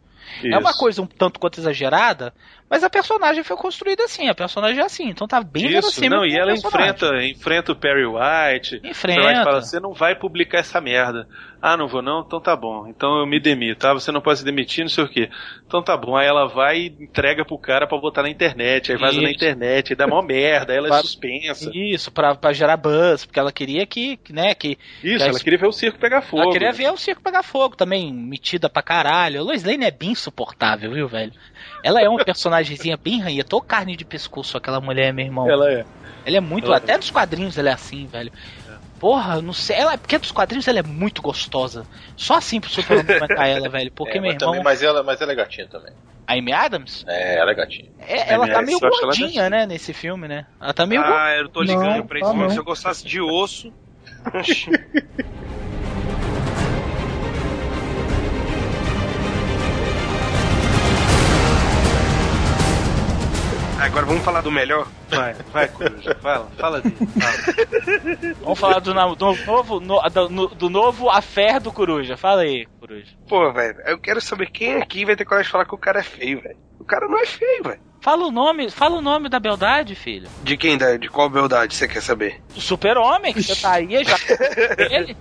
É uma
Isso.
coisa um tanto quanto exagerada, mas a personagem foi construída assim, a personagem é assim, então tá bem
Isso,
verossímil
não, e ela
personagem.
enfrenta, enfrenta o Perry White.
Enfrenta.
O Perry White fala, você não vai publicar essa merda. Ah, não vou não? Então tá bom. Então eu me demito, tá? Você não pode se demitir, não sei o quê. Então tá bom. Aí ela vai e entrega pro cara pra botar na internet. Aí vaza na internet, aí dá mó merda, aí ela é suspensa.
Isso, pra, pra gerar buzz, porque ela queria que, que, né, que...
Isso,
que
ela queria ver o circo pegar fogo.
Ela queria ver o circo pegar fogo também, metida pra caralho. A Lois Lane é bem insuportável, viu, velho? Ela é uma personagemzinha bem ranha, tô carne de pescoço aquela mulher, meu irmão.
Ela é.
Ela é muito,
Ela
até dos quadrinhos ela é assim, velho. Porra, não sei, ela, porque dos quadrinhos ela é muito gostosa. Só assim pro Superman bancar ela, velho. Porque,
É,
meu
mas,
irmão,
também, mas, ela, mas ela é gatinha também.
a Amy Adams,
É, ela é gatinha.
é, ela
É,
tá meio
ela
gordinha, né, nesse filme, né? Ela tá meio
Ah, eu tô ligando
Não,
pra
tá
isso.
não.
Se eu gostasse de osso. [laughs] [laughs] Agora vamos falar do melhor?
Vai, vai, Coruja. Fala, fala dele. Fala.
Vamos falar do, do novo, no- do, no- do novo Affair do Coruja. Fala aí, Coruja.
Pô, velho, eu quero saber quem aqui vai ter coragem de falar que o cara é feio, velho. O cara não é feio, velho.
Fala o nome, fala o nome da beldade, filho.
De quem? Da, de qual beldade você quer saber?
Do super-homem, que você tá aí, já... [laughs] Ele...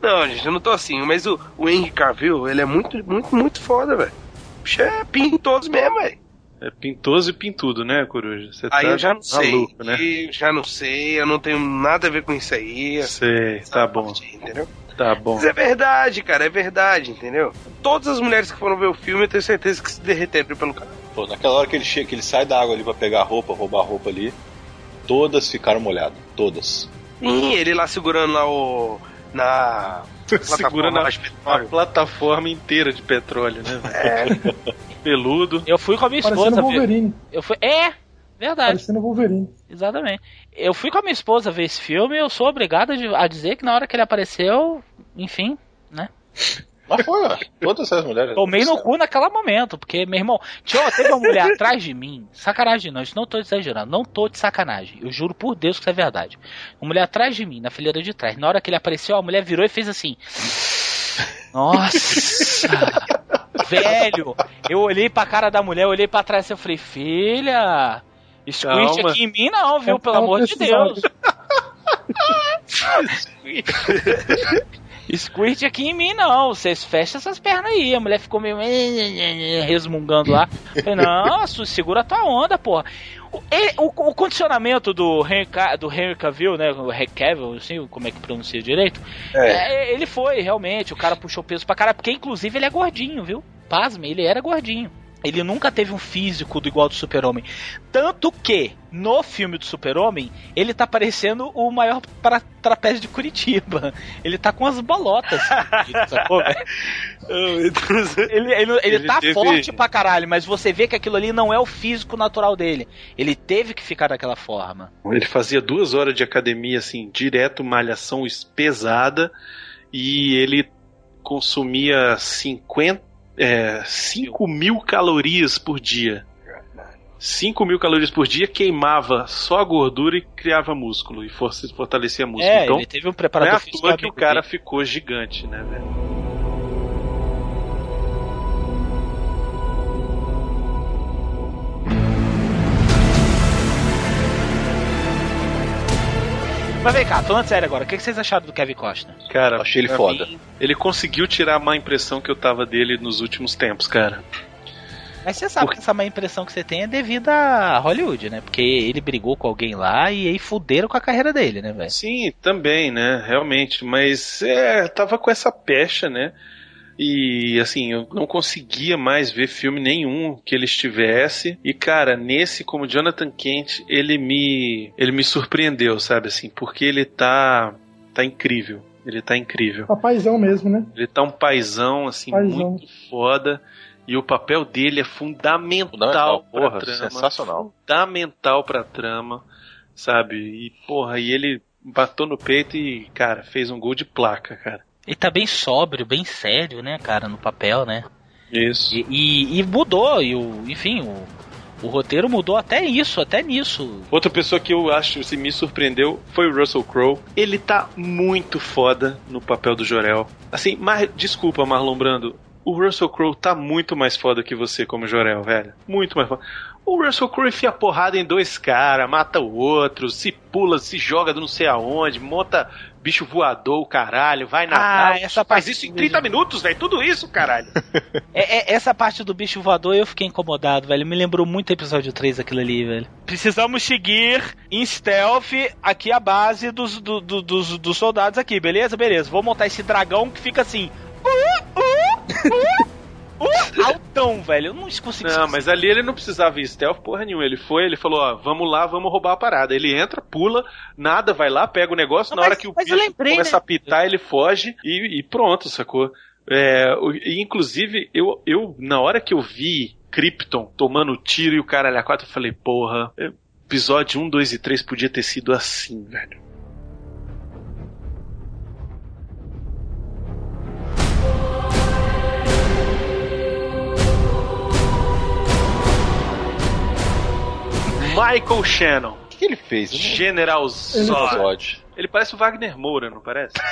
Não, gente, eu não tô assim, mas o, o Henry Cavill, ele é muito, muito, muito foda, velho. O bicho é pintoso mesmo, velho.
É pintoso e pintudo, né, Coruja? Você
Aí
tá
eu já não sei.
maluco, né?
Eu já não sei, eu não tenho nada a ver com isso aí.
Sei, tá bom.
Entendeu?
Tá bom.
Mas é verdade, cara, é verdade, entendeu? Todas as mulheres que foram ver o filme, eu tenho certeza que se derreteram pelo cara.
Pô, naquela hora que ele chega, que ele sai da água ali pra pegar a roupa, roubar a roupa ali, todas ficaram molhadas. Todas.
Sim, ele lá segurando lá o. Na. [laughs]
Segurando a, plataforma inteira de petróleo, né?
É. [laughs]
Peludo.
Eu fui com a minha esposa
Parecendo
ver.
Wolverine.
Eu fui... É, verdade.
Parecendo Wolverine.
Exatamente. Eu fui com a minha esposa ver esse filme e eu sou obrigado a dizer que na hora que ele apareceu, enfim, né?
Mas foi, ó. Todas as mulheres.
Tomei no cu naquele momento, porque, meu irmão, tinha, teve uma mulher [laughs] atrás de mim, sacanagem não, isso não tô exagerando, não tô de sacanagem, eu juro por Deus que isso é verdade. Uma mulher atrás de mim, na fileira de trás, na hora que ele apareceu, a mulher virou e fez assim. Nossa! [laughs] velho! Eu olhei pra cara da mulher, olhei pra trás e falei, filha!
Calma.
aqui em mim não, viu? Pelo
Ela
amor de. Deus! [laughs] Squirt aqui em mim não, vocês fecham essas pernas aí. A mulher ficou meio resmungando lá. Falei, não, segura a tua onda, porra. O, ele- o- o condicionamento do Henry, do Henry Cavill, né? O Henry Cavill, assim, como é que pronuncia direito? É, ele foi, realmente. O cara puxou peso pra cara, porque inclusive ele é gordinho, viu? Pasme, ele era gordinho. Ele nunca teve um físico do igual do Super-Homem. Tanto que, no filme do Super-Homem, ele tá parecendo o maior pra, trapézio de Curitiba. [laughs] Ele tá com as bolotas. [laughs] sacou, velho? ele, ele, ele,
Ele
tá
teve-
forte pra caralho, mas você vê que aquilo ali não é o físico natural dele. Ele teve que ficar daquela forma.
Ele fazia duas horas de academia, assim, direto, malhação es- pesada, e ele consumia 50, é, 5 mil calorias por dia. 5 mil calorias por dia, queimava só a gordura e criava músculo, e for- fortalecia músculo.
É,
então,
ele teve um
não é
preparador
à toa que o cara
dele.
ficou gigante, né, velho?
Mas vem cá, falando sério agora, o que vocês acharam do Kevin Costner?
Cara,
Achei ele foda.
mim, ele conseguiu tirar a má impressão que eu tava dele nos últimos tempos, cara.
Mas você sabe que essa má impressão que você tem é devido a Hollywood, né? Porque ele brigou com alguém lá e aí fuderam com a carreira dele, né, velho?
Sim, também, né? Realmente. Mas é, tava com essa pecha, né? E assim, eu não conseguia mais ver filme nenhum que ele estivesse. E cara, nesse como Jonathan Kent, ele me ele me surpreendeu, sabe assim, porque ele tá tá incrível. Ele tá incrível.
Papaizão mesmo, né?
Ele tá um paizão assim
Paizão.
muito foda. E o papel dele é fundamental,
Fundamental,
pra
porra,
trama.
sensacional.
Fundamental pra trama, sabe? E, porra, e ele batou no peito e, cara, fez um gol de placa, cara.
Ele tá bem sóbrio, bem sério, né, cara, no papel, né?
Isso.
E, e- e mudou, e o, enfim, o, o roteiro mudou até isso, até nisso.
Outra pessoa que eu acho que me surpreendeu foi o Russell Crowe. Ele tá muito foda no papel do Jorel. Assim, mas desculpa, Marlon Brando. O Russell Crowe tá muito mais foda que você como Jorel, velho. Muito mais foda. O Russell Crowe enfia porrada em dois caras, mata o outro, se pula, se joga do não sei aonde, monta bicho voador, caralho, vai na
Ah, essa
faz
parte
isso em 30 minutos, velho. Tudo isso, caralho. [laughs]
É, é- essa parte do bicho voador eu fiquei incomodado, velho. Me lembrou muito episódio 3 aquilo ali, velho. Precisamos seguir em stealth aqui a base dos, do- do- dos, dos soldados aqui, beleza? Beleza. Vou montar esse dragão que fica assim. [laughs] Uh, uh, uh, uh, altão, velho. Eu não consigo
Não, mas ali ele não precisava ir stealth porra nenhuma. Ele foi, ele falou, ó, vamos lá, vamos roubar a parada. Ele entra, pula, nada, vai lá, pega o negócio, na hora que o
mas
bicho
lembrei,
começa
né?
a pitar, ele foge e, e pronto, sacou? É, e, inclusive, eu, eu, na hora que eu vi Krypton tomando tiro e o cara a quatro, eu falei, porra, episódio 1, 2 e 3 podia ter sido assim, velho. Michael Shannon.
O que, que ele fez?
General
Ele-
Zod. Ele parece o Wagner Moura, não parece? [laughs]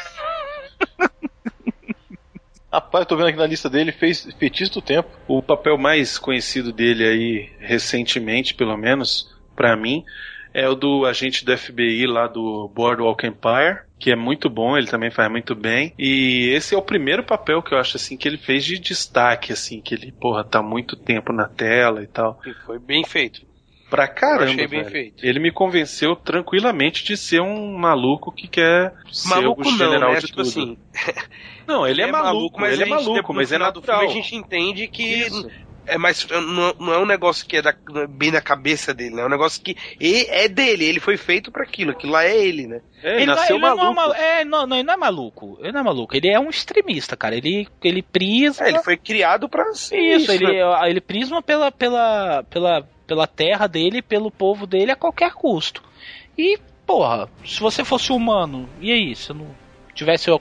Rapaz, eu tô vendo aqui na lista dele, fez Feitiço do Tempo.
O papel mais conhecido dele aí, recentemente, pelo menos, pra mim, é o do agente do FBI lá do Boardwalk Empire, que é muito bom, ele também faz muito bem. E esse é o primeiro papel que eu acho assim que ele fez de destaque, assim, que ele, porra, tá muito tempo na tela e tal.
E foi bem feito.
Pra caramba,
Eu achei bem
velho.
feito.
Ele me convenceu tranquilamente de ser um maluco que quer ser
Maluco
o
não,
general
né?
de
Tipo
tudo.
assim,
Não, ele é, maluco, ele é
a gente,
maluco, mas é natural.
filme a gente entende que é mais não, não é um negócio que é da- bem na cabeça dele, né? É um negócio que e- é dele, ele foi feito pra aquilo, aquilo lá é ele, né?
ele
não- ele Não é, mal- é, não, não, ele não é maluco. Ele não é maluco. Ele é um extremista, cara. Ele, ele prisma.
É, ele foi criado pra ser
Isso,
isso,
ele,
né?
ele prisma pela, pela, pela, pela terra dele, pelo povo dele a qualquer custo. E, porra, se você fosse humano, e aí? Se não tivesse, a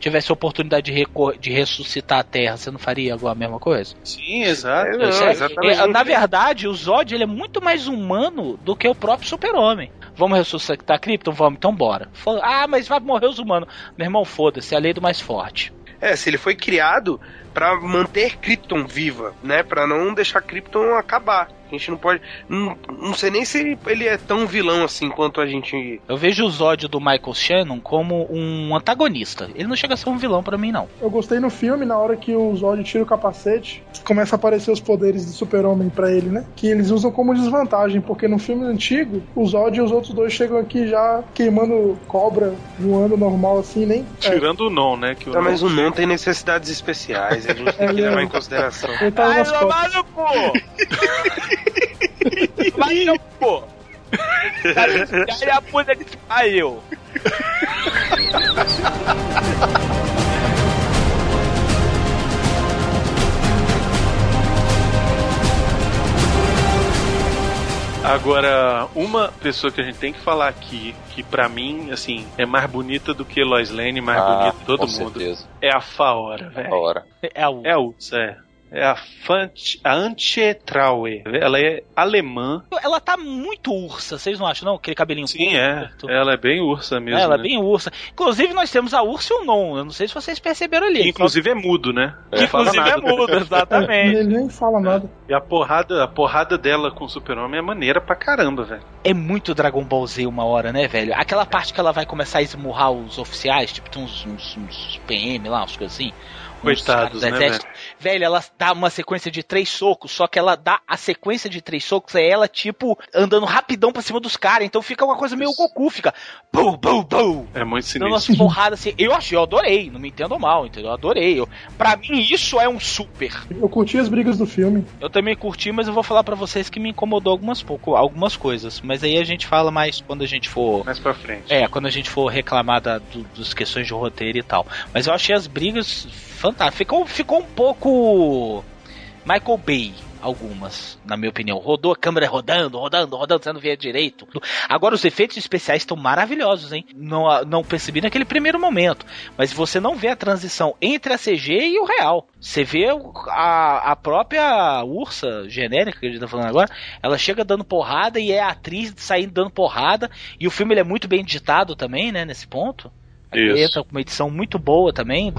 tivesse a oportunidade de, recor- de ressuscitar a terra, você não faria agora a mesma coisa?
Sim, exato.
É- é, na verdade, o Zod ele é muito mais humano do que o próprio super-homem. Vamos ressuscitar Krypton? Vamos, então bora. Ah, mas vai morrer os humanos. Meu irmão, foda-se, é a lei do mais forte.
É, se ele foi criado pra manter Krypton viva, né? Pra não deixar Krypton acabar. A gente não pode. Não, não sei nem se ele é tão vilão assim quanto a gente.
Eu vejo o Zod do Michael Shannon como um antagonista. Ele não chega a ser um vilão pra mim, não.
Eu gostei no filme, na hora que o Zod tira o capacete, começa a aparecer os poderes do super-homem pra ele, né? Que eles usam como desvantagem, porque no filme antigo, o Zod e os outros dois chegam aqui já queimando cobra, voando normal assim, nem...
Tirando o non, né? Que o
Tá, mas o não tem necessidades especiais, a gente tem que
é-
levar em consideração.
Ele tá
Ai, meu [laughs] [laughs] Vai no pô! Aí a puta que te pariu!
Agora, uma pessoa que a gente tem que falar aqui, que pra mim, assim, é mais bonita do que Lois Lane, mais
Ah,
bonita de todo
com
mundo,
certeza.
é a Faora, velho.
Faora.
É a
É a Ursa, é. É a, Fant a Antje Traue. Ela é alemã.
Ela tá muito ursa, vocês não acham, não? Aquele cabelinho
Sim, é. Ela é bem ursa mesmo.
Ela é
né?
bem ursa. Inclusive, nós temos a ursa e o non. Eu não sei se vocês perceberam ali.
Que, inclusive é mudo, né?
Que,
Não fala
inclusive é mudo, exatamente. [laughs]
Ele nem fala nada.
E a porrada, a porrada dela com o super-homem é maneira pra caramba, velho.
É muito Dragon Ball Z uma hora, né, velho? Aquela parte que ela vai começar a esmurrar os oficiais, tipo, tem uns, uns, uns PM lá, umas coisas assim.
Coitados, né,
exército. Velho? ela dá uma sequência de três socos, só que ela dá a sequência de três socos, é ela, tipo, andando rapidão pra cima dos caras. Então fica uma coisa meio Goku, fica. Bum, bum, bum.
É muito
Dando umas
sinistro.
porradas assim. Eu achei, eu adorei, não me entendo mal, entendeu? Eu adorei. Eu, pra mim, isso é um super.
Eu curti as brigas do filme.
Eu também curti, mas eu vou falar pra vocês que me incomodou algumas pouco, algumas coisas. Mas aí a gente fala mais quando a gente for.
Mais pra frente.
É, quando a gente for reclamar da, do, das questões de roteiro e tal. Mas eu achei as brigas fantásticas. Ficou, ficou um pouco. Michael Bay, algumas, na minha opinião. Rodou a câmera rodando, rodando, rodando, você não via direito. Agora, os efeitos especiais estão maravilhosos, hein? Não, não percebi naquele primeiro momento. Mas você não vê a transição entre a CG e o real. Você vê a, a própria ursa genérica que a gente tá falando agora, ela chega dando porrada e é a atriz saindo dando porrada. E o filme ele é muito bem editado também, né, nesse ponto.
Isso.
Entra com uma edição muito boa também.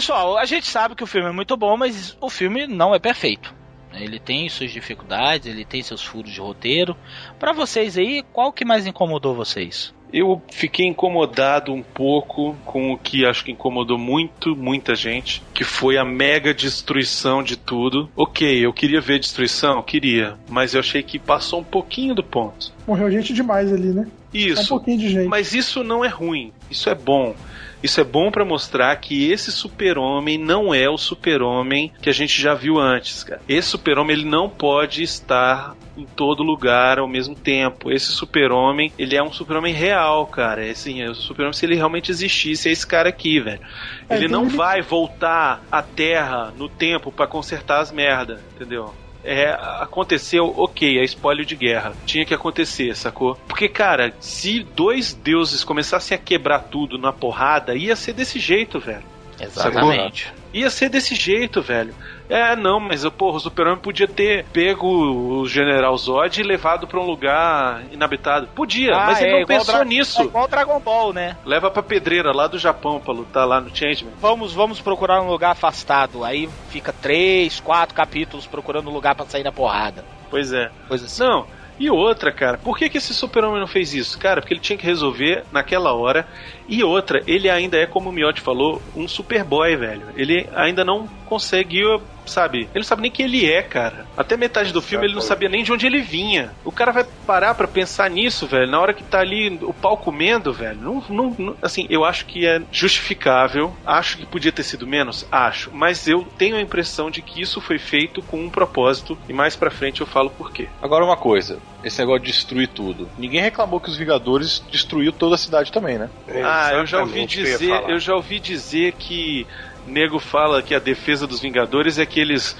Pessoal, a gente sabe que o filme é muito bom, mas o filme não é perfeito. Ele tem suas dificuldades, ele tem seus furos de roteiro. Pra vocês aí, qual que mais incomodou vocês?
Eu fiquei incomodado um pouco com o que acho que incomodou muito, muita gente, que foi a mega destruição de tudo. Ok, eu queria ver destruição, queria, mas eu achei que passou um pouquinho do ponto.
Morreu gente demais ali, né?
Isso.
Um pouquinho de gente.
Mas isso não é ruim, isso é bom. Isso é bom pra mostrar que esse super-homem não é o super-homem que a gente já viu antes, cara. Esse super-homem ele não pode estar em todo lugar ao mesmo tempo. Esse super-homem, ele é um super-homem real, cara. É assim, é o super-homem se ele realmente existisse, é esse cara aqui, velho.
É,
Ele não
ele-
vai voltar à Terra no tempo pra consertar as merda, entendeu? É, aconteceu, ok, é espólio de guerra. Tinha que acontecer, sacou? Porque, cara, se dois deuses começassem a quebrar tudo na porrada, ia ser desse jeito, velho.
Exatamente.
Ia ser desse jeito, velho. É, não, mas porra, o Super-Homem podia ter pego o General Zod e levado pra um lugar inabitado. Podia,
Ah,
mas ele
é
não pensou
Dra-
nisso.
É igual Dragon Ball, né?
Leva pra pedreira lá do Japão pra lutar lá no Changeman.
Vamos, vamos procurar um lugar afastado. Aí fica três, quatro capítulos procurando um lugar pra sair na porrada.
Pois é.
Coisa assim.
Não, e outra, cara, por que, que esse super-homem não fez isso? Cara, porque ele tinha que resolver naquela hora. E outra, ele ainda é, como o Miotti falou, um superboy, velho. Ele ainda não conseguiu, sabe? Ele não sabe nem quem ele é, cara. Até metade do filme ele não sabia nem de onde ele vinha. O cara vai parar pra pensar nisso, velho, na hora que tá ali o pau comendo, velho. Não, não, não- assim, eu acho que é justificável. Acho que podia ter sido menos? Acho. Mas eu tenho a impressão de que isso foi feito com um propósito. E mais pra frente eu falo por quê.
Agora uma coisa, esse negócio de destruir tudo. Ninguém reclamou que os Vingadores destruiu toda a cidade também, né?
Ah, eu já ouvi
eu
dizer,
falar.
eu já ouvi dizer que nego fala que a defesa dos Vingadores é que eles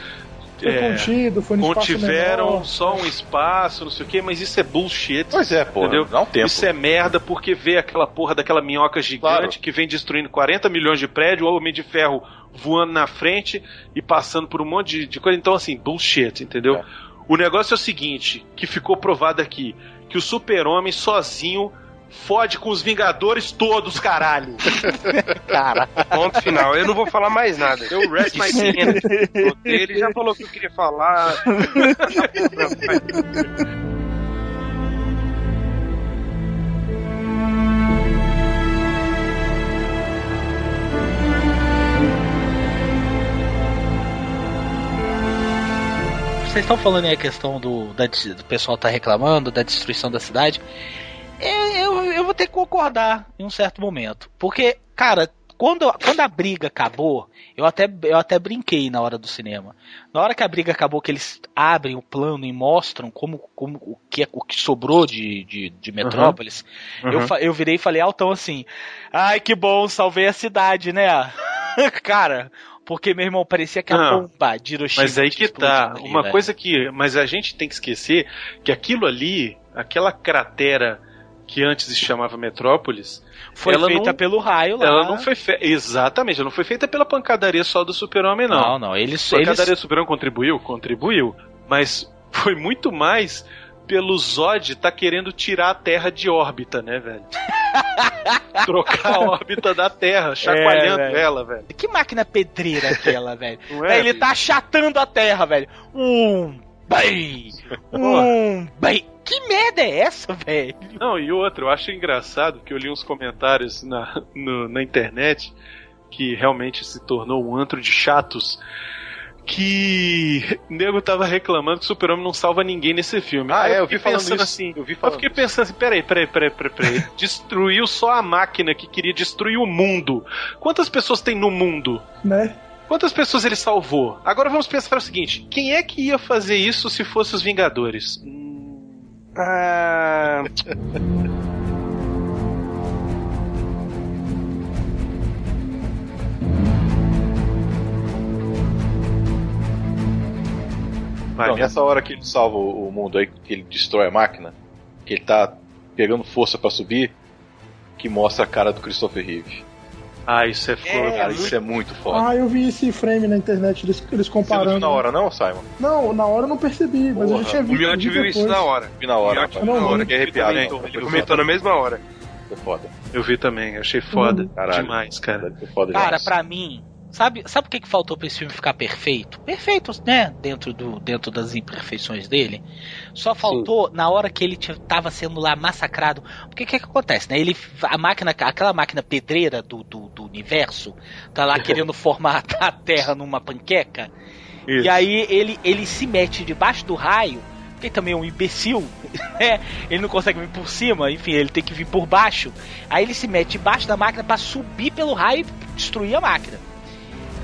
Foi
é,
contido, foi no
contiveram
menor.
só um espaço, não sei o que, mas isso é bullshit.
Pois é, porra,
entendeu?
dá um tempo.
Isso é merda porque vê aquela porra daquela minhoca gigante
Claro.
que vem destruindo 40 milhões de prédios, o Homem de Ferro voando na frente e passando por um monte de, de coisa. Então, assim, bullshit, entendeu?
É.
O negócio é o seguinte, que ficou provado aqui, que o super-homem sozinho fode com os Vingadores todos, caralho. [laughs]
Cara,
Ponto final. Eu não vou falar mais nada. Eu rest my. Ele já falou o que eu queria falar.
vocês estão falando aí a questão do, da, do pessoal tá reclamando da destruição da cidade. Eu, eu, eu vou ter que concordar em um certo momento. Porque, cara, quando, quando a briga acabou, eu até, eu até brinquei na hora do cinema. Na hora que a briga acabou, que eles abrem o plano e mostram como, como o, que, é- o que sobrou de, de, de Metrópolis,
Uhum.
Eu, fa- eu virei e falei altão assim: Ai, que bom, salvei a cidade, né? [laughs] cara, porque meu irmão parecia que a
Não,
bomba de Hiroshima.
Mas aí que tá.
ali,
Uma
velho.
coisa que. Mas a gente tem que esquecer que aquilo ali, aquela cratera que antes se chamava Metrópolis,
Foi
ela
feita
não-
pelo raio lá.
ela não foi feita. Exatamente, ela não foi feita pela pancadaria só do Super-Homem, não.
Não, não, eles.
A pancadaria
eles...
do Super-Homem contribuiu? Contribuiu. Mas foi muito mais pelo Zod tá querendo tirar a Terra de órbita, né, velho? [laughs] Trocar a órbita da Terra, chacoalhando
É, velho.
ela, velho.
Que máquina pedreira aquela, velho? [laughs]
É,
Véi, ele tá achatando a terra, velho. Um, bem, [laughs] um, bem. Que merda é essa, velho?
Não, e outra, eu acho engraçado que eu li uns comentários na, no- na internet que realmente se tornou um antro de chatos. Que o [laughs] nego tava reclamando que o Super-Homem não salva ninguém nesse filme.
Ah,
Aí
é, eu vi falando
pensando
isso.
assim.
Eu vi
Eu
falando
fiquei pensando assim, peraí, peraí, peraí, peraí, peraí. [laughs] Destruiu só a máquina que queria destruir o mundo. Quantas pessoas tem no mundo?
Né?
Quantas pessoas ele salvou? Agora vamos pensar o seguinte: quem é que ia fazer isso se fosse os Vingadores?
Ah,
Então, nessa hora que ele salva o mundo aí, que ele destrói a máquina, que ele tá pegando força pra subir, que mostra a cara do Christopher Reeve.
Ah, isso é foda.
Cara, isso é muito foda.
Ah, eu vi esse frame na internet, eles, eles
Você não
comparando.
viu na hora, não, Simon?
Não, na hora eu não percebi, mas eu já tinha
o
visto.
Miotti
vi
viu isso
depois.
na hora.
Vi na hora,
Miotti
não,
na hora que é arrepiado.
Ele
foi
Comentou na mesma hora.
Foi foda.
Eu vi também, achei foda
Uhum.
Caralho.
demais, cara.
Foda
Cara,
demais.
pra mim, Sabe, sabe o que, que faltou pra esse filme ficar perfeito? Perfeito, né? Dentro, do, dentro das imperfeições dele. Só faltou Sim. na hora que ele tava sendo lá massacrado. Porque o que, que acontece, né? Ele, a máquina, aquela máquina pedreira do, do, do universo, tá lá [laughs] querendo formar a Terra numa panqueca. Isso. E aí ele, ele se mete debaixo do raio porque também é um imbecil, [laughs] né? Ele não consegue vir por cima, enfim, ele tem que vir por baixo. Aí ele se mete debaixo da máquina para subir pelo raio e destruir a máquina.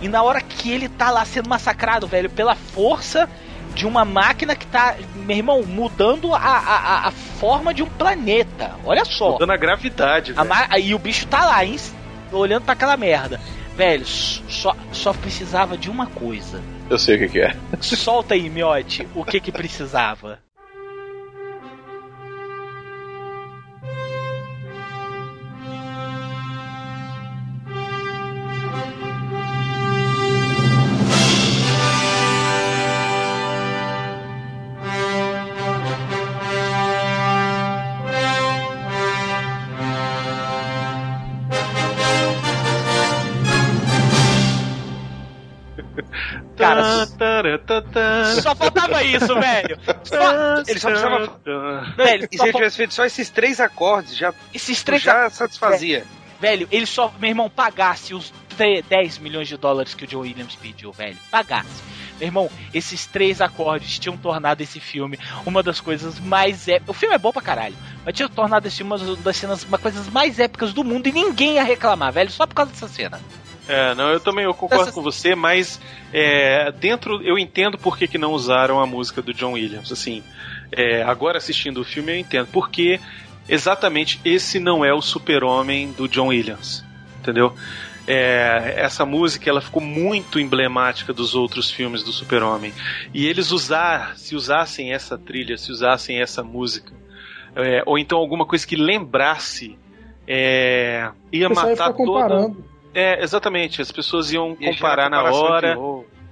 E na hora que ele tá lá sendo massacrado, velho, pela força de uma máquina que tá, meu irmão, mudando a, a, a forma de um planeta. Olha só.
Mudando a gravidade,
velho. A, e o bicho tá lá, hein, olhando para aquela merda. Velho, só, só precisava de uma coisa.
Eu sei o que, que é.
Solta aí, Miote, o que que precisava. Só faltava isso, velho. Só...
Ele só precisava. Velho, e se ele tivesse feito só esses três acordes, já,
esses três
já satisfazia.
Velho, ele só, meu irmão, pagasse os 10 milhões de dólares que o Joe Williams pediu, velho. Pagasse. Meu irmão, esses três acordes tinham tornado esse filme uma das coisas mais épicas. O filme é bom pra caralho, mas tinha tornado esse filme uma das cenas, uma coisas mais épicas do mundo e ninguém ia reclamar, velho, só por causa dessa cena.
É, não, eu também eu concordo Essa... com você, mas é, dentro eu entendo por que, que não usaram a música do John Williams. Assim, é, agora assistindo o filme eu entendo porque exatamente esse não é o super-homem do John Williams, entendeu? É, essa música ela ficou muito emblemática dos outros filmes do Super-Homem. E eles usar, se usassem essa trilha, se usassem essa música, é, ou então alguma coisa que lembrasse, é, ia matar todo. É, exatamente. As pessoas iam e comparar na hora.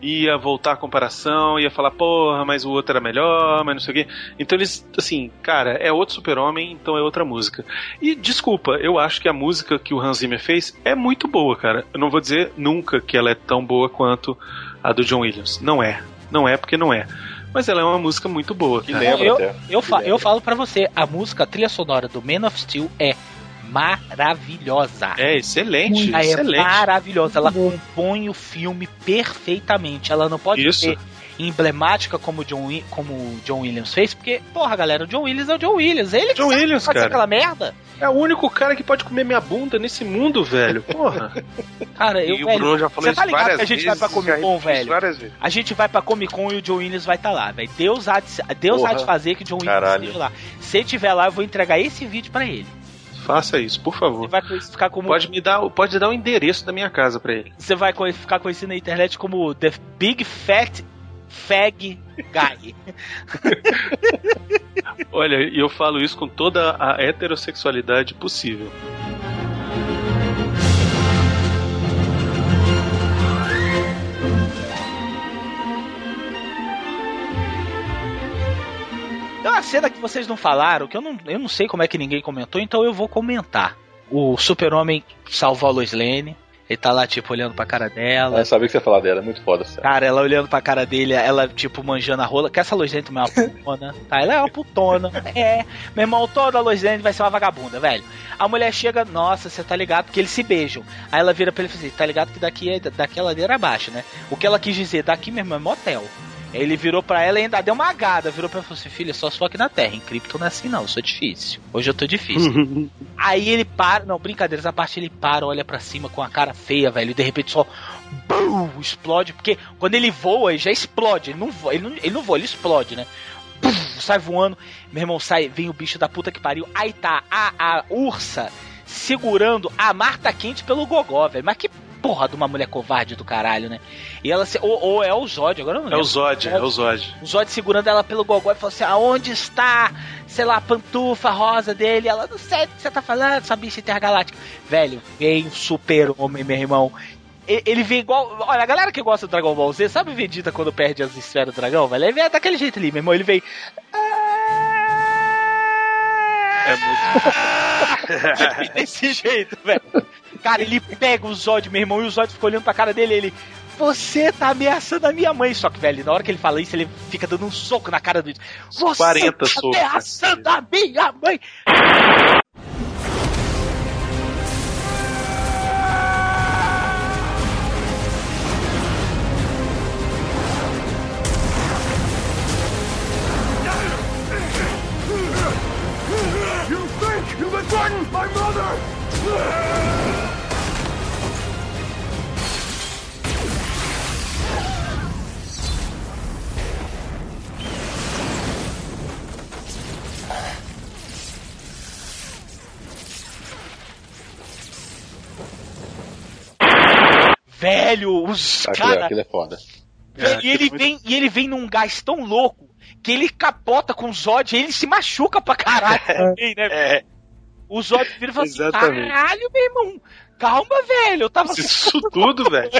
Ia voltar a comparação, ia falar, porra, mas o outro era melhor, mas não sei o quê. Então eles, assim, cara, é outro super-homem, então é outra música. E desculpa, eu acho que a música que o Hans Zimmer fez é muito boa, cara. Eu não vou dizer nunca que ela é tão boa quanto a do John Williams. Não é. Não é porque não é mas ela é uma música muito boa.
Que lembra eu, até. Eu, fa eu falo para você, a música, a trilha sonora do Man of Steel é maravilhosa.
É excelente,
ela
excelente.
É maravilhosa. Ela compõe o filme perfeitamente. Ela não pode Isso. ser emblemática como John, como John Williams fez, porque, porra, galera, o John Williams é o John Williams. Ele
John que Williams,
cara. aquela merda.
É o único cara que pode comer minha bunda nesse mundo, velho. Porra. [laughs]
Cara, eu, e velho, o Bruno já falou você tá ligado que a gente vai pra Comic Con, velho? A gente vai pra Comic Con e o John Williams vai estar tá lá, velho. Deus há de, Deus há de fazer que o John Williams esteja lá. Se ele estiver lá, eu vou entregar esse vídeo pra ele.
Faça isso, por favor.
Você vai ficar como.
Pode me dar, pode dar o endereço da minha casa para ele.
Você vai ficar conhecido na internet como The Big Fat Fag Guy. [laughs]
Olha, e eu falo isso com toda a heterossexualidade possível.
Tem uma cena que vocês não falaram, que eu não, eu não sei como é que ninguém comentou, então eu vou comentar. O super-homem salvou a Lois Lane. Ele tá lá, tipo, olhando pra cara dela.
Eu sabia que você ia falar dela, é muito foda.
Sério. Cara, ela olhando pra cara dele, ela, tipo, manjando a rola. Que essa Lois Lane também é uma putona. tá, ela é uma putona. É. Meu irmão, toda a Lois Lane vai ser uma vagabunda, velho. A mulher chega, nossa, você tá ligado? Porque eles se beijam. Aí ela vira pra ele e fala assim, tá ligado que daqui é daqui a ladeira abaixo, né? O que ela quis dizer, daqui, meu irmão, é motel. Ele virou para ela e ainda deu uma agada. Virou pra ela e falou assim: Filha, só sou aqui na Terra. Em cripto não é assim, não. Eu sou difícil. Hoje eu tô difícil. [laughs] Aí ele para. Não, brincadeiras à parte, ele para, olha para cima com a cara feia, velho. E de repente só. Bum, explode. Porque quando ele voa, ele já explode. Ele não voa, ele não, ele não voa, ele explode, né? Bum, sai voando. Meu irmão sai, vem o bicho da puta que pariu. Aí tá a, a ursa segurando a Marta Quente pelo gogó, velho. Mas que porra de uma mulher covarde do caralho, né? E ela se, ou, ou, é o Zod, agora eu não lembro.
É o Zod, é o Zod.
O Zod segurando ela pelo gogó e falou assim: aonde está, sei lá, a pantufa rosa dele? Ela não sei o que você tá falando, essa bicha intergaláctica. Velho, vem um super-homem, meu irmão. Ele vem igual. Olha, a galera que gosta do Dragon Ball Z, sabe o Vegeta quando perde as esferas do dragão, velho? Ele vem daquele jeito ali, meu irmão. Ele vem.
É muito. [laughs] [laughs]
Desse jeito, velho. Cara, ele pega o Zod, meu irmão, e o Zod fica olhando pra cara dele ele. Você tá ameaçando a minha mãe. Só que, velho, na hora que ele fala isso, ele fica dando um soco na cara do. Você
40
tá
socos.
ameaçando a minha mãe. Os
Aquilo,
cara.
aquilo é foda.
Velho, e ele vem e ele vem num gás tão louco que ele capota com o Zod e ele se machuca pra caralho [laughs] também, né? O Zod vira e fala assim:
Exatamente.
caralho, meu irmão. Calma, velho. Eu tava
Isso tudo, velho.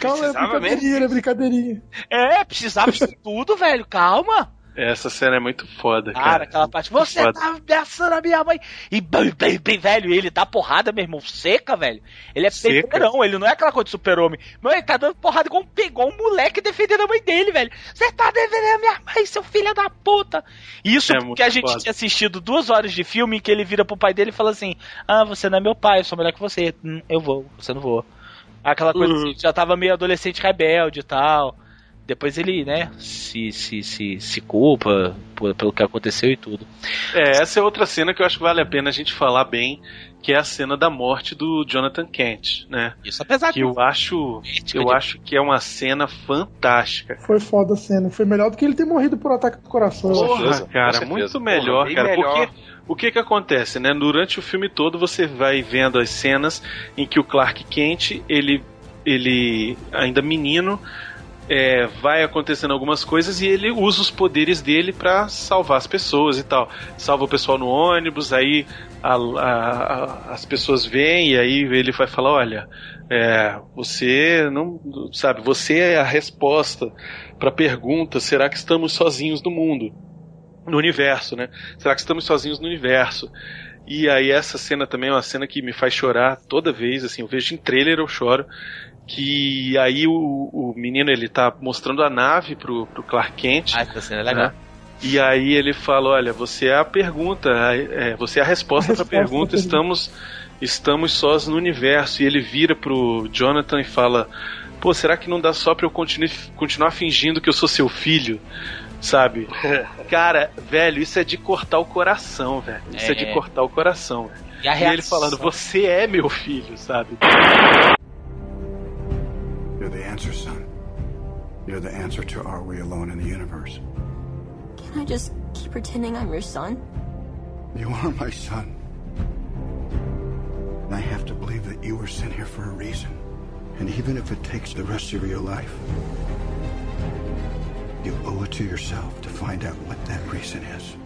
Calma, é brincadeirinha, é brincadeirinha.
É, precisava disso tudo, velho. Calma.
Essa cena é muito foda,
Cara,
cara.
aquela parte. Você
Foda.
tá ameaçando a minha mãe. E bem, bem, bem, velho, ele dá porrada, meu irmão, seca, velho. Ele é peidorão, ele não é aquela coisa de super-homem. Meu, ele tá dando porrada igual um, igual um moleque defendendo a mãe dele, velho. Você tá defendendo a minha mãe, seu filho da puta. Isso
É
porque a gente
foda.
tinha assistido duas horas de filme que ele vira pro pai dele e fala assim: Ah, você não é meu pai, eu sou melhor que você. Hum, eu vou, você não vou. Aquela coisa
Uhum.
assim, já tava meio adolescente rebelde e tal. Depois ele, né, se, se, se, se culpa por- pelo que aconteceu e tudo.
É, essa é outra cena que eu acho que vale a pena a gente falar bem, que é a cena da morte do Jonathan Kent, né?
Isso apesar
que eu acho, eu
de-
acho que é uma cena fantástica.
Foi foda a cena. Foi melhor do que ele ter morrido por ataque do coração.
Porra, cara, muito
Porra,
melhor,
bem
cara.
melhor.
Porque o que que acontece, né? Durante o filme todo você vai vendo as cenas em que o Clark Kent, ele, ele ainda menino, é, vai acontecendo algumas coisas e ele usa os poderes dele pra salvar as pessoas e tal. Salva o pessoal no ônibus, aí a- a- a- as pessoas vêm e aí ele vai falar, olha, é, você não sabe, você é a resposta pra pergunta, será que estamos sozinhos no mundo? No universo, né? Será que estamos sozinhos no universo? E aí essa cena também é uma cena que me faz chorar toda vez, assim, eu vejo em trailer eu choro, que aí o, o menino ele tá mostrando a nave pro, pro Clark Kent.
Ah, essa cena é legal.
né? E aí ele fala, olha, você é a pergunta, é, você é a resposta para a pergunta, estamos estamos sós no universo. E ele vira pro Jonathan e fala, pô, será que não dá só pra eu continue, continuar fingindo que eu sou seu filho? Sabe? [laughs] Cara, velho, isso é de cortar o coração, velho. Isso é,
É.
de cortar o coração. velho.
E a
E ele falando, você é meu filho, sabe?
You're the answer to are we alone in the universe?
Can I just keep pretending I'm your son?
You are my son. And I have to believe that you were sent here for a reason. And even if it takes the rest of your life, you owe it to yourself to find out what that reason is.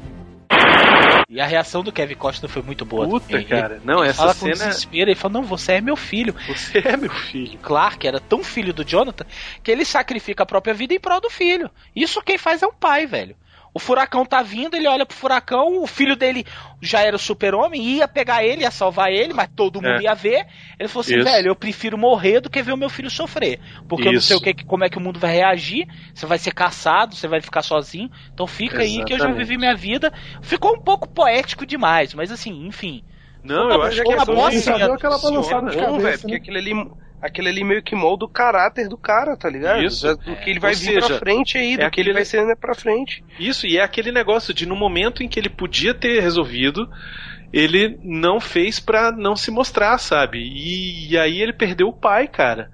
E a reação do Kevin Costner foi muito boa.
Puta,
também.
cara.
Ele,
Não,
ele
essa
fala com
cena-
desespero, ele fala, não, você é meu filho.
Você é meu filho.
Clark era tão filho do Jonathan que ele sacrifica a própria vida em prol do filho. Isso quem faz é um pai, velho. O furacão tá vindo, ele olha pro furacão, o filho dele já era o super-homem, ia pegar ele, ia salvar ele, mas todo mundo
É.
ia ver. Ele falou assim,
Isso.
velho, eu prefiro morrer do que ver o meu filho sofrer. Porque eu não sei o
Isso.
que, como é que o mundo vai reagir, você vai ser caçado, você vai ficar sozinho. Então fica aí que eu já
Exatamente.
vivi minha vida. Ficou um pouco poético demais, mas assim, enfim.
Não, eu acho que
uma
é
Só
cena.
deu aquela balançada de
bom, velho,
cabeça,
porque
né?
aquele ali, aquele ali meio que molda o caráter do cara, tá ligado?
Isso.
Do que ele vai
Ou
vir pra
seja,
frente aí, do
é
que ele
aquele-
vai ser né, pra frente.
Isso, e é aquele negócio de no momento em que ele podia ter resolvido, ele não fez pra não se mostrar, sabe? E, e aí ele perdeu o pai, cara.